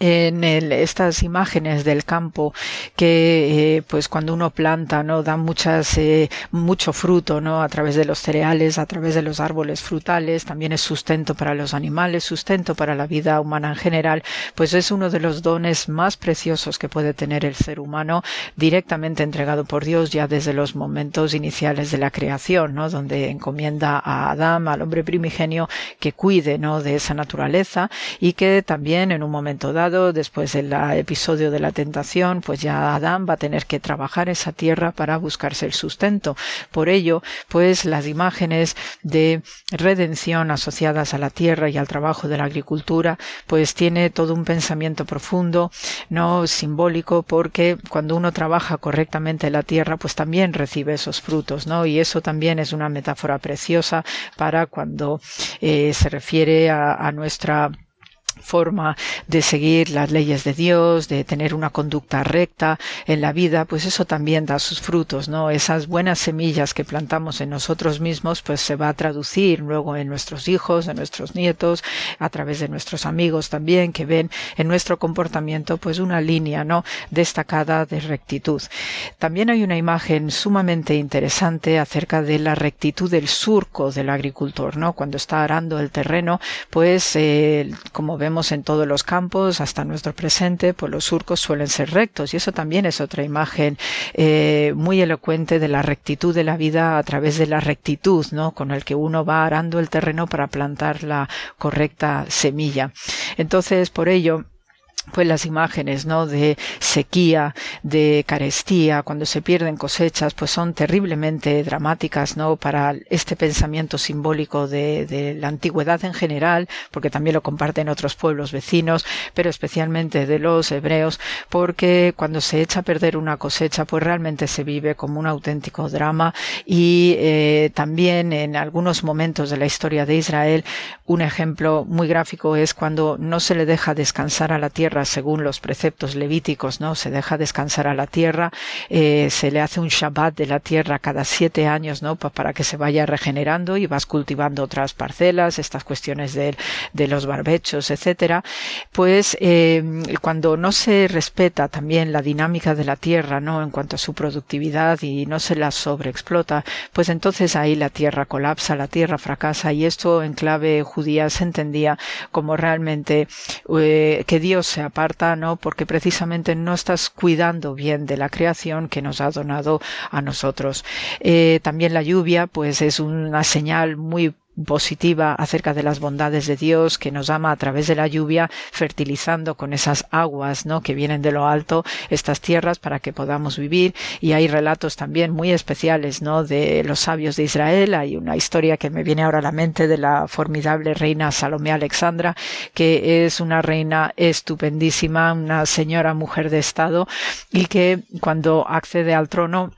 en el, estas imágenes del campo que eh, pues cuando uno planta no dan muchas eh, mucho fruto no a través de los cereales a través de los árboles frutales también es sustento para los animales sustento para la vida humana en general pues es uno de los dones más preciosos que puede tener el ser humano directamente entregado por Dios ya desde los momentos iniciales de la creación no donde encomienda a Adán al hombre primigenio que cuide no de esa naturaleza y que también en un momento dado después del episodio de la tentación, pues ya Adán va a tener que trabajar esa tierra para buscarse el sustento. Por ello, pues las imágenes de redención asociadas a la tierra y al trabajo de la agricultura, pues tiene todo un pensamiento profundo, no simbólico, porque cuando uno trabaja correctamente la tierra, pues también recibe esos frutos, ¿no? Y eso también es una metáfora preciosa para cuando eh, se refiere a, a nuestra forma de seguir las leyes de Dios, de tener una conducta recta en la vida, pues eso también da sus frutos, ¿no? Esas buenas semillas que plantamos en nosotros mismos, pues se va a traducir luego en nuestros hijos, en nuestros nietos, a través de nuestros amigos también, que ven en nuestro comportamiento, pues una línea, ¿no? Destacada de rectitud. También hay una imagen sumamente interesante acerca de la rectitud del surco del agricultor, ¿no? Cuando está arando el terreno, pues, eh, como vemos, en todos los campos hasta nuestro presente, pues los surcos suelen ser rectos y eso también es otra imagen eh, muy elocuente de la rectitud de la vida a través de la rectitud, ¿no? Con el que uno va arando el terreno para plantar la correcta semilla. Entonces, por ello, pues las imágenes no de sequía de carestía cuando se pierden cosechas pues son terriblemente dramáticas no para este pensamiento simbólico de, de, la antigüedad en general porque también lo comparten otros pueblos vecinos pero especialmente de los hebreos porque cuando se echa a perder una cosecha pues realmente se vive como un auténtico drama. Y eh, también en algunos momentos de la historia de Israel un ejemplo muy gráfico es cuando no se le deja descansar a la tierra según los preceptos levíticos, ¿no? Se deja descansar a la tierra, eh, se le hace un Shabbat de la tierra cada siete años, ¿no? para que se vaya regenerando y vas cultivando otras parcelas, estas cuestiones de, de los barbechos, etcétera. Pues eh, cuando no se respeta también la dinámica de la tierra, ¿no? En cuanto a su productividad y no se la sobreexplota, pues entonces ahí la tierra colapsa, la tierra fracasa y esto en clave judía se entendía como realmente eh, que Dios aparta, ¿no? Porque precisamente no estás cuidando bien de la creación que nos ha donado a nosotros. Eh, también la lluvia, pues es una señal muy positiva acerca de las bondades de Dios que nos ama a través de la lluvia, fertilizando con esas aguas, ¿no? que vienen de lo alto estas tierras para que podamos vivir y hay relatos también muy especiales, ¿no? de los sabios de Israel, hay una historia que me viene ahora a la mente de la formidable reina Salomé Alexandra, que es una reina estupendísima, una señora mujer de estado y que cuando accede al trono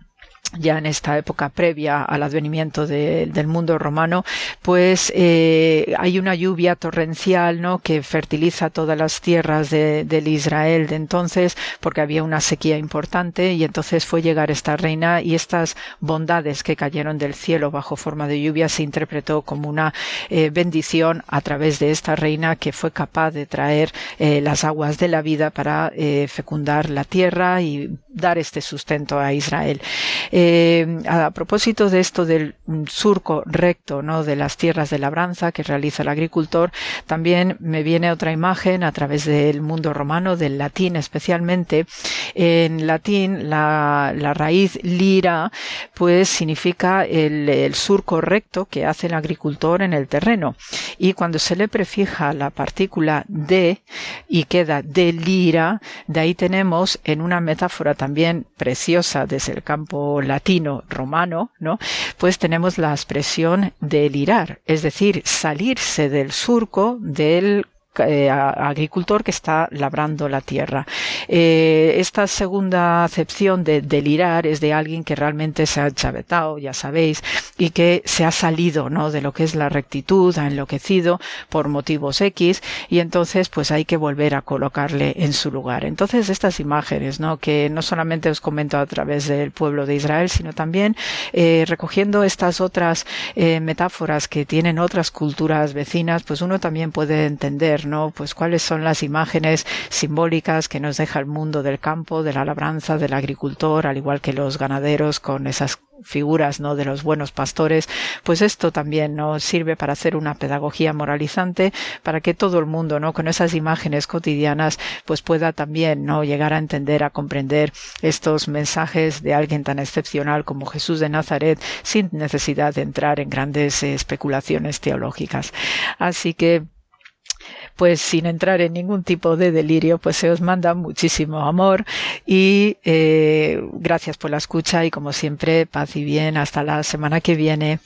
ya en esta época previa al advenimiento del mundo romano, pues eh, hay una lluvia torrencial, ¿no? Que fertiliza todas las tierras de, del Israel de entonces, porque había una sequía importante y entonces fue llegar esta reina y estas bondades que cayeron del cielo bajo forma de lluvia se interpretó como una eh, bendición a través de esta reina que fue capaz de traer eh, las aguas de la vida para eh, fecundar la tierra y dar este sustento a Israel. Eh, a propósito de esto del surco recto, ¿no? De las tierras de labranza que realiza el agricultor, también me viene otra imagen a través del mundo romano, del latín especialmente. En latín, la, la raíz lira, pues significa el, surco recto que hace el agricultor en el terreno. Y cuando se le prefija la partícula de y queda de lira, de ahí tenemos en una metáfora también preciosa desde el campo latino romano, ¿no? Pues tenemos la expresión delirar, es decir, salirse del surco del eh, agricultor que está labrando la tierra. Eh, esta segunda acepción de delirar es de alguien que realmente se ha chavetado, ya sabéis, y que se ha salido ¿no? de lo que es la rectitud, ha enloquecido por motivos X, y entonces pues hay que volver a colocarle en su lugar. Entonces estas imágenes, ¿no? que no solamente os comento a través del pueblo de Israel, sino también eh, recogiendo estas otras metáforas que tienen otras culturas vecinas, pues uno también puede entender ¿no? Pues cuáles son las imágenes simbólicas que nos deja el mundo del campo, de la labranza, del agricultor, al igual que los ganaderos con esas figuras no de los buenos pastores. Pues esto también nos sirve para hacer una pedagogía moralizante para que todo el mundo no con esas imágenes cotidianas pues pueda también no llegar a entender a comprender estos mensajes de alguien tan excepcional como Jesús de Nazaret sin necesidad de entrar en grandes especulaciones teológicas. Así que pues sin entrar en ningún tipo de delirio, pues se os manda muchísimo amor y eh, gracias por la escucha y como siempre, paz y bien. Hasta la semana que viene.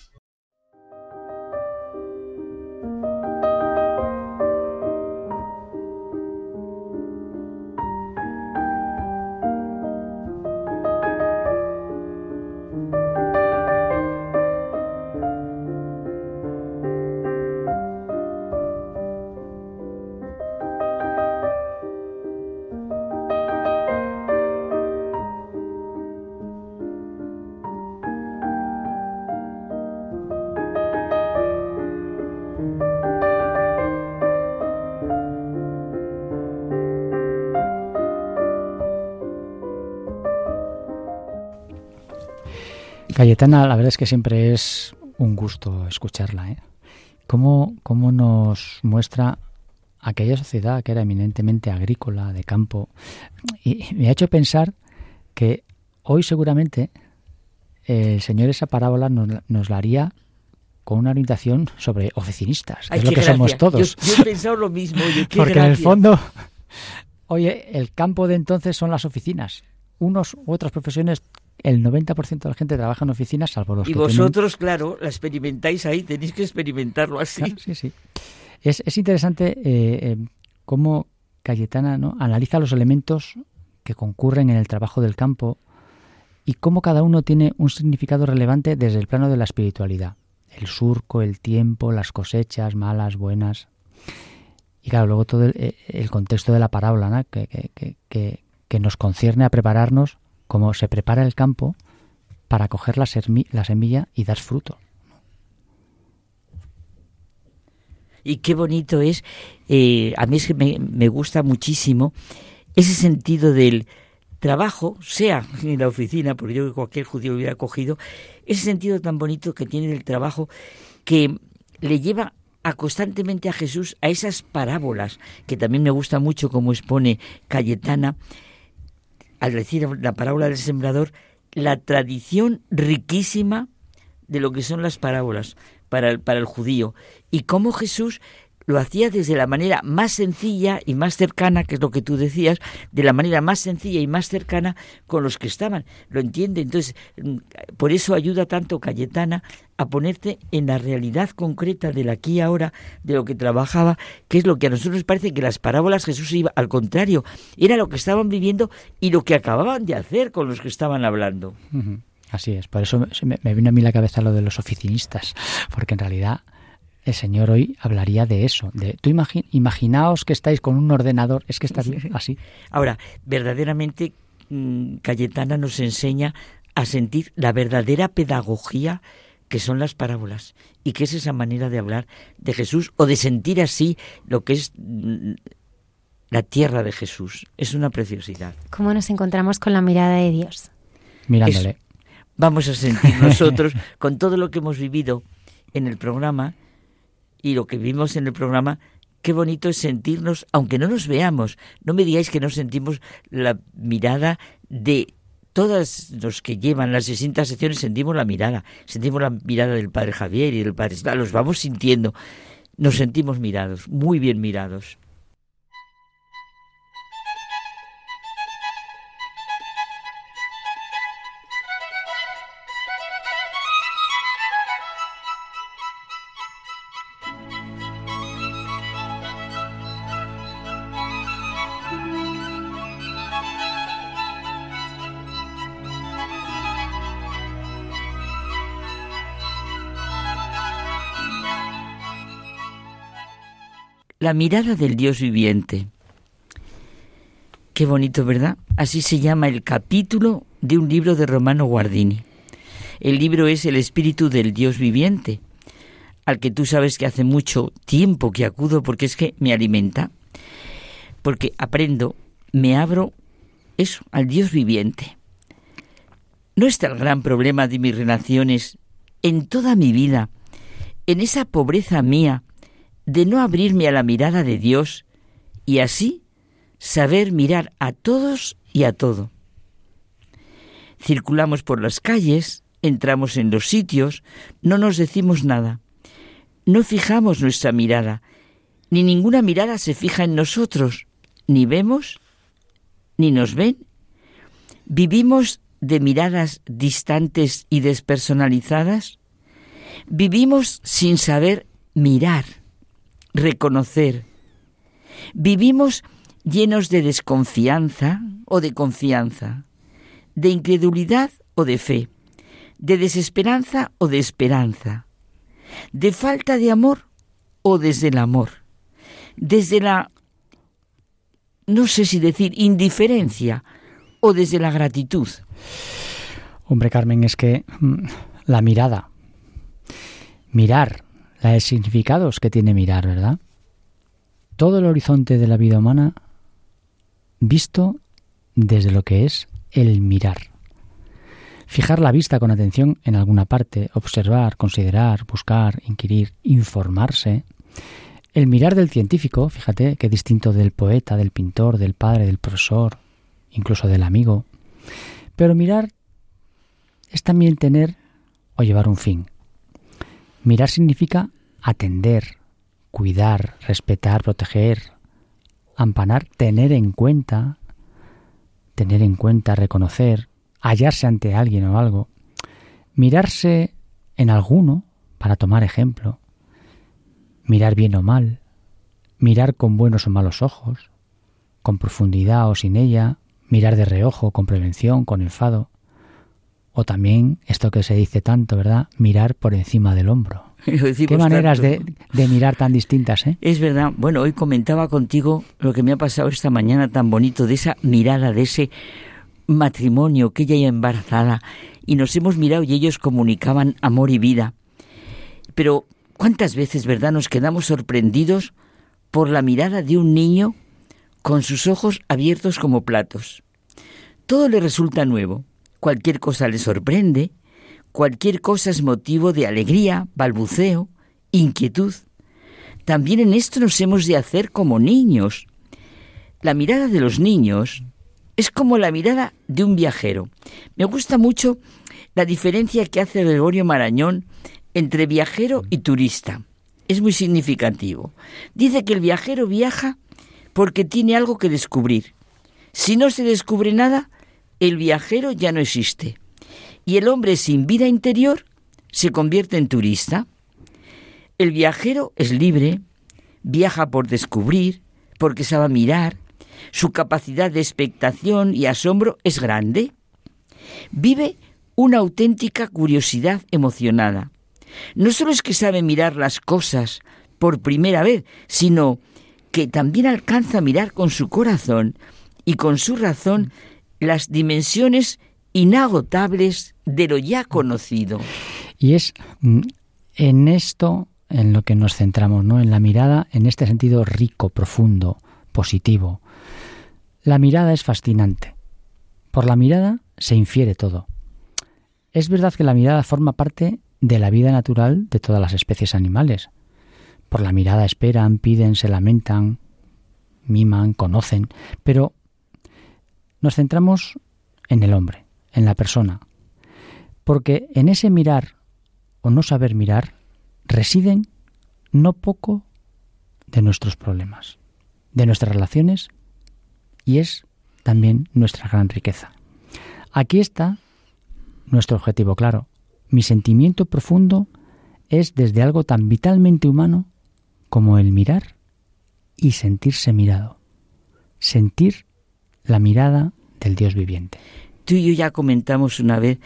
Cayetana, la verdad es que siempre es un gusto escucharla. ¿eh? ¿Cómo, ¿Cómo nos muestra aquella sociedad que era eminentemente agrícola, de campo? Y me ha hecho pensar que hoy seguramente el Señor esa parábola nos, nos la haría con una orientación sobre oficinistas, que es lo que somos todos. Yo, he pensado lo mismo. Porque en el fondo, oye, el campo de entonces son las oficinas. Unos u otras profesiones el 90% de la gente trabaja en oficinas, salvo los y vosotros, claro, la experimentáis ahí, tenéis que experimentarlo así. sí, sí. Es, es interesante eh, eh, cómo Cayetana ¿no? analiza los elementos que concurren en el trabajo del campo y cómo cada uno tiene un significado relevante desde el plano de la espiritualidad. El surco, el tiempo, las cosechas, malas, buenas. Y claro, luego todo el, eh, contexto de la parábola ¿no? que, que, que, que nos concierne a prepararnos como se prepara el campo para coger la, semilla y dar fruto. Y qué bonito es, eh, a mí es que me, gusta muchísimo ese sentido del trabajo, sea en la oficina, porque yo que cualquier judío hubiera cogido, ese sentido tan bonito que tiene el trabajo que le lleva a constantemente a Jesús a esas parábolas, que también me gusta mucho como expone Cayetana, al decir la parábola del sembrador, la tradición riquísima de lo que son las parábolas para el, para el judío. Y cómo Jesús lo hacía desde la manera más sencilla y más cercana, que es lo que tú decías, de la manera más sencilla y más cercana con los que estaban. ¿Lo entiende? Entonces, mm, por eso ayuda tanto Cayetana a ponerte en la realidad concreta del aquí y ahora, de lo que trabajaba, que es lo que a nosotros nos parece que las parábolas Jesús iba, al contrario, era lo que estaban viviendo y lo que acababan de hacer con los que estaban hablando. Así es, por eso me, me vino a mí la cabeza lo de los oficinistas, porque en realidad el Señor hoy hablaría de eso. De, tú imaginaos que estáis con un ordenador, es que está así. Ahora, verdaderamente mm, Cayetana nos enseña a sentir la verdadera pedagogía que son las parábolas y que es esa manera de hablar de Jesús o de sentir así lo que es mm, la tierra de Jesús. Es una preciosidad. ¿Cómo nos encontramos con la mirada de Dios? Mirándole. vamos a sentir nosotros, con todo lo que hemos vivido en el programa, y lo que vimos en el programa, qué bonito es sentirnos, aunque no nos veamos, no me digáis que no sentimos la mirada de todos los que llevan las distintas secciones, sentimos la mirada, sentimos la mirada del padre Javier y del padre, los vamos sintiendo, nos sentimos mirados, muy bien mirados. La mirada del Dios viviente. Qué bonito, ¿verdad? Así se llama el capítulo de un libro de Romano Guardini. El libro es El Espíritu del Dios viviente, al que tú sabes que hace mucho tiempo que acudo porque es que me alimenta, porque aprendo, me abro eso, al Dios viviente. ¿No está el gran problema de mis relaciones en toda mi vida, en esa pobreza mía, de no abrirme a la mirada de Dios y así saber mirar a todos y a todo. Circulamos por las calles, entramos en los sitios, no nos decimos nada, no fijamos nuestra mirada, ni ninguna mirada se fija en nosotros, ni vemos, ni nos ven. Vivimos de miradas distantes y despersonalizadas. Vivimos sin saber mirar reconocer. Vivimos llenos de desconfianza o de confianza, de incredulidad o de fe, de desesperanza o de esperanza, de falta de amor o desde el amor, desde la, no sé si decir, indiferencia o desde la gratitud. Hombre, Carmen, es que mm, la mirada, mirar, la de significados que tiene mirar, ¿verdad? Todo el horizonte de la vida humana visto desde lo que es el mirar. Fijar la vista con atención en alguna parte, observar, considerar, buscar, inquirir, informarse. El mirar del científico, fíjate, que distinto del poeta, del pintor, del padre, del profesor, incluso del amigo. Pero mirar es también tener o llevar un fin. Mirar significa atender, cuidar, respetar, proteger, ampanar, tener en cuenta, tener en cuenta, reconocer, hallarse ante alguien o algo, mirarse en alguno para tomar ejemplo, mirar bien o mal, mirar con buenos o malos ojos, con profundidad o sin ella, mirar de reojo, con prevención, con enfado, o también esto que se dice tanto, ¿verdad? Mirar por encima del hombro. Qué maneras de, de, mirar tan distintas, ¿eh? Es verdad. Bueno, hoy comentaba contigo lo que me ha pasado esta mañana tan bonito, de esa mirada, de ese matrimonio que ella ya embarazada, y nos hemos mirado y ellos comunicaban amor y vida. Pero, ¿cuántas veces, verdad, nos quedamos sorprendidos por la mirada de un niño con sus ojos abiertos como platos? Todo le resulta nuevo, cualquier cosa le sorprende, Cualquier cosa es motivo de alegría, balbuceo, inquietud. También en esto nos hemos de hacer como niños. La mirada de los niños es como la mirada de un viajero. Me gusta mucho la diferencia que hace Gregorio Marañón entre viajero y turista. Es muy significativo. Dice que el viajero viaja porque tiene algo que descubrir. Si no se descubre nada, el viajero ya no existe y el hombre sin vida interior se convierte en turista. El viajero es libre, viaja por descubrir, porque sabe mirar, su capacidad de expectación y asombro es grande. Vive una auténtica curiosidad emocionada. No solo es que sabe mirar las cosas por primera vez, sino que también alcanza a mirar con su corazón y con su razón las dimensiones inagotables de lo ya conocido. Y es mm, en esto en lo que nos centramos, ¿no? En la mirada, en este sentido rico, profundo, positivo. La mirada es fascinante. Por la mirada se infiere todo. Es verdad que la mirada forma parte de la vida natural de todas las especies animales. Por la mirada esperan, piden, se lamentan, miman, conocen, pero nos centramos en el hombre en la persona. Porque en ese mirar o no saber mirar residen no poco de nuestros problemas, de nuestras relaciones y es también nuestra gran riqueza. Aquí está nuestro objetivo claro. Mi sentimiento profundo es desde algo tan vitalmente humano como el mirar y sentirse mirado. Sentir la mirada del Dios viviente. Tú y yo ya comentamos una vez,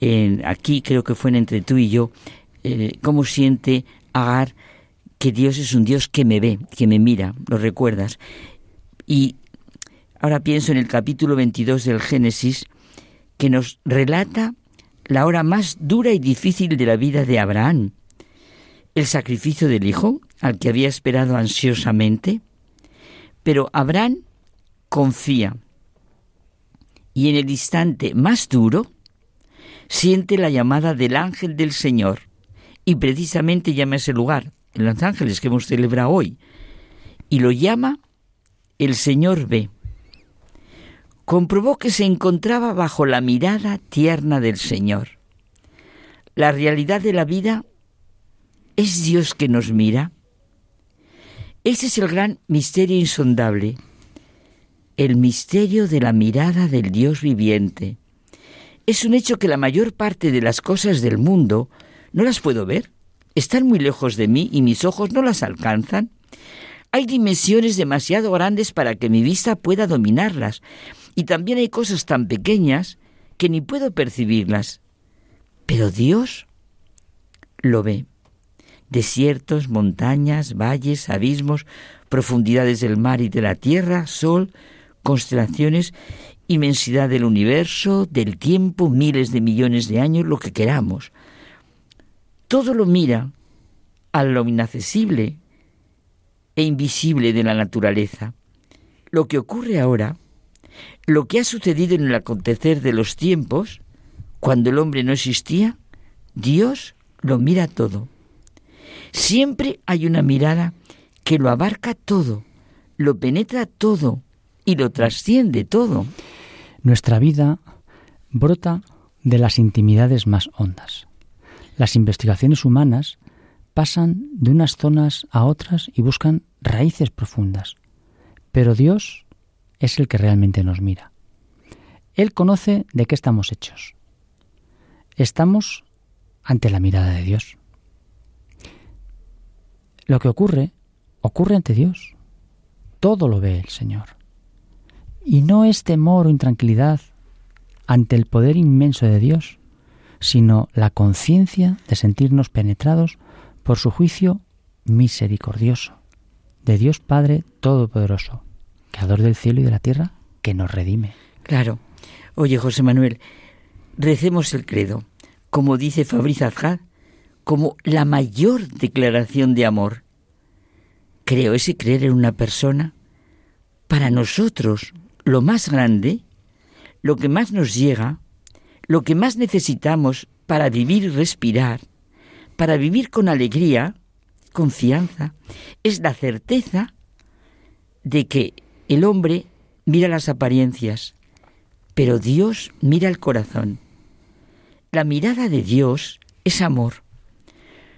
en, aquí creo que fue en entre tú y yo, eh, cómo siente Agar que Dios es un Dios que me ve, que me mira, lo recuerdas. Y ahora pienso en el capítulo 22 del Génesis, que nos relata la hora más dura y difícil de la vida de Abraham, el sacrificio del hijo, al que había esperado ansiosamente. Pero Abraham confía, y en el instante más duro siente la llamada del ángel del Señor y precisamente llama a ese lugar, en los ángeles que hemos celebrado hoy, y lo llama el Señor ve. Comprobó que se encontraba bajo la mirada tierna del Señor. La realidad de la vida es Dios que nos mira. Ese es el gran misterio insondable el misterio de la mirada del Dios viviente. Es un hecho que la mayor parte de las cosas del mundo no las puedo ver. Están muy lejos de mí y mis ojos no las alcanzan. Hay dimensiones demasiado grandes para que mi vista pueda dominarlas. Y también hay cosas tan pequeñas que ni puedo percibirlas. Pero Dios lo ve. Desiertos, montañas, valles, abismos, profundidades del mar y de la tierra, sol, constelaciones, inmensidad del universo, del tiempo, miles de millones de años, lo que queramos. Todo lo mira a lo inaccesible e invisible de la naturaleza. Lo que ocurre ahora, lo que ha sucedido en el acontecer de los tiempos, Cuando el hombre no existía, Dios lo mira todo. Siempre hay una mirada que lo abarca todo, lo penetra todo y lo trasciende todo. Nuestra vida brota de las intimidades más hondas. Las investigaciones humanas pasan de unas zonas a otras y buscan raíces profundas. Pero Dios es el que realmente nos mira. Él conoce de qué estamos hechos. Estamos ante la mirada de Dios. Lo que ocurre, ocurre ante Dios. Todo lo ve el Señor. Y no es temor o intranquilidad ante el poder inmenso de Dios, sino la conciencia de sentirnos penetrados por su juicio misericordioso, de Dios Padre Todopoderoso, Creador del cielo y de la tierra, que nos redime. Claro. Oye, José Manuel, recemos el credo, como dice Fabriz Azhad, como la mayor declaración de amor. Creo ese creer en una persona, para nosotros, lo más grande, lo que más nos llega, lo que más necesitamos para vivir y respirar, para vivir con alegría, confianza, es la certeza de que el hombre mira las apariencias, pero Dios mira el corazón. La mirada de Dios es amor.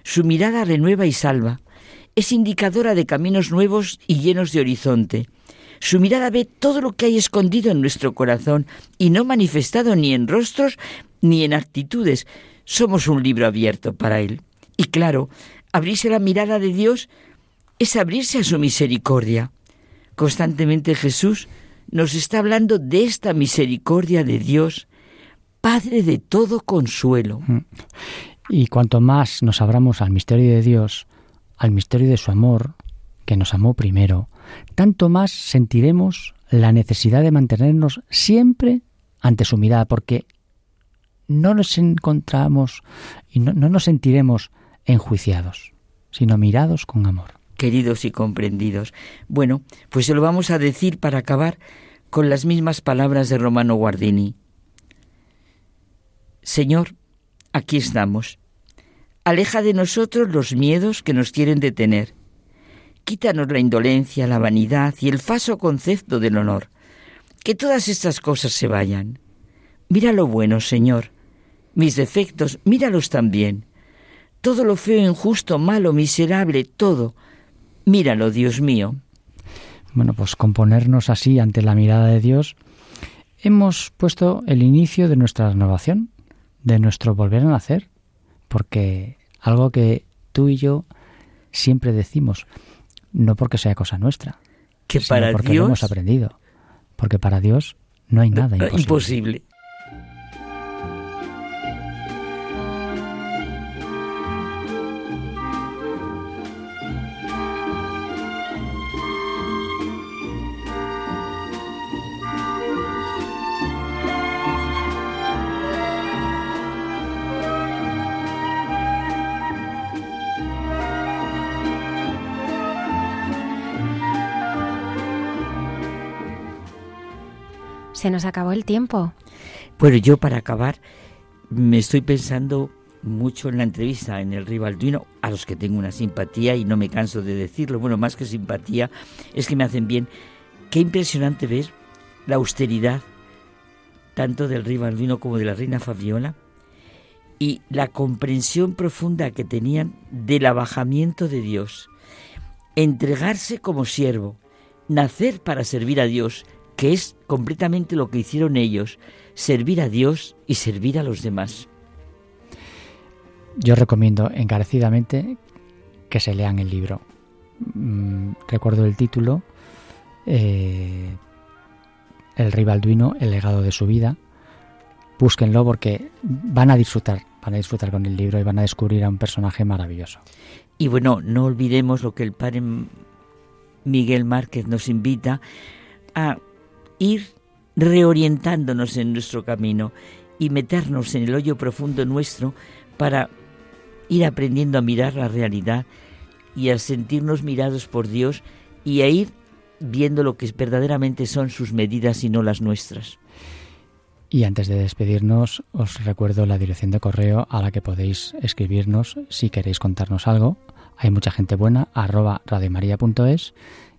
Su mirada renueva y salva. Es indicadora de caminos nuevos y llenos de horizonte. Su mirada ve todo lo que hay escondido en nuestro corazón y no manifestado ni en rostros ni en actitudes. Somos un libro abierto para Él. Y claro, abrirse la mirada de Dios es abrirse a su misericordia. Constantemente Jesús nos está hablando de esta misericordia de Dios, Padre de todo consuelo. Mm. Y cuanto más nos abramos al misterio de Dios, al misterio de su amor, que nos amó primero, tanto más sentiremos la necesidad de mantenernos siempre ante su mirada, porque no nos encontramos y no, nos sentiremos enjuiciados, sino mirados con amor. Queridos y comprendidos. Bueno, pues se lo vamos a decir para acabar con las mismas palabras de Romano Guardini. Señor, aquí estamos. Aleja de nosotros los miedos que nos quieren detener Quítanos la indolencia, la vanidad y el falso concepto del honor. Que todas estas cosas se vayan. Mira lo bueno, Señor. Mis defectos, míralos también. Todo lo feo, injusto, malo, miserable, todo. Míralo, Dios mío. Bueno, pues componernos así ante la mirada de Dios, hemos puesto el inicio de nuestra renovación, de nuestro volver a nacer, porque algo que tú y yo siempre decimos, no porque sea cosa nuestra, que sino para porque lo hemos aprendido. Porque para Dios no hay nada imposible. Se nos acabó el tiempo. Bueno, yo para acabar me estoy pensando mucho en la entrevista en el Rivalduino, a los que tengo una simpatía y no me canso de decirlo, bueno, más que simpatía, es que me hacen bien. Qué impresionante ver la austeridad tanto del Rivalduino como de la reina Fabiola y la comprensión profunda que tenían del abajamiento de Dios, entregarse como siervo, nacer para servir a Dios, que es completamente lo que hicieron ellos, servir a Dios y servir a los demás. Yo recomiendo encarecidamente que se lean el libro. Mm, recuerdo el título, eh, El rey Balduino, el legado de su vida. Búsquenlo porque van a disfrutar, van a disfrutar con el libro y van a descubrir a un personaje maravilloso. Y bueno, no olvidemos lo que el padre Miguel Márquez nos invita a ir reorientándonos en nuestro camino y meternos en el hoyo profundo nuestro para ir aprendiendo a mirar la realidad y a sentirnos mirados por Dios y a ir viendo lo que verdaderamente son sus medidas y no las nuestras. Y antes de despedirnos, os recuerdo la dirección de correo a la que podéis escribirnos si queréis contarnos algo. Hay mucha gente buena, arroba radiomaria.es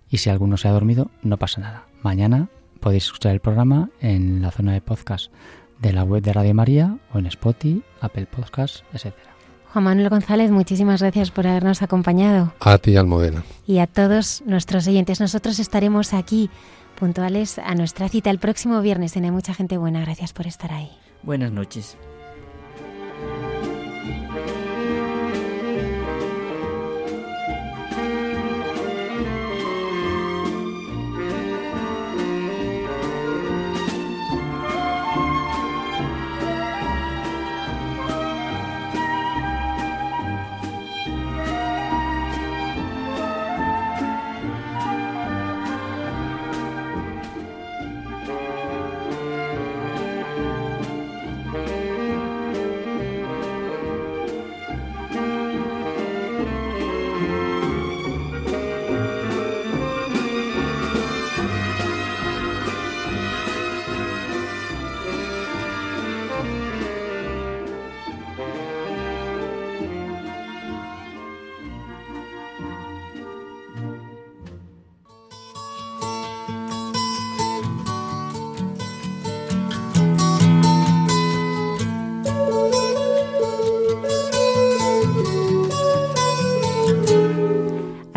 y si alguno se ha dormido, no pasa nada. Mañana podéis escuchar el programa en la zona de podcast de la web de Radio María o en Spotify, Apple Podcasts, etcétera. Juan Manuel González, muchísimas gracias por habernos acompañado. A ti, Almodena. Y a todos nuestros oyentes. Nosotros estaremos aquí puntuales a nuestra cita el próximo viernes. Tiene mucha gente buena. Gracias por estar ahí. Buenas noches.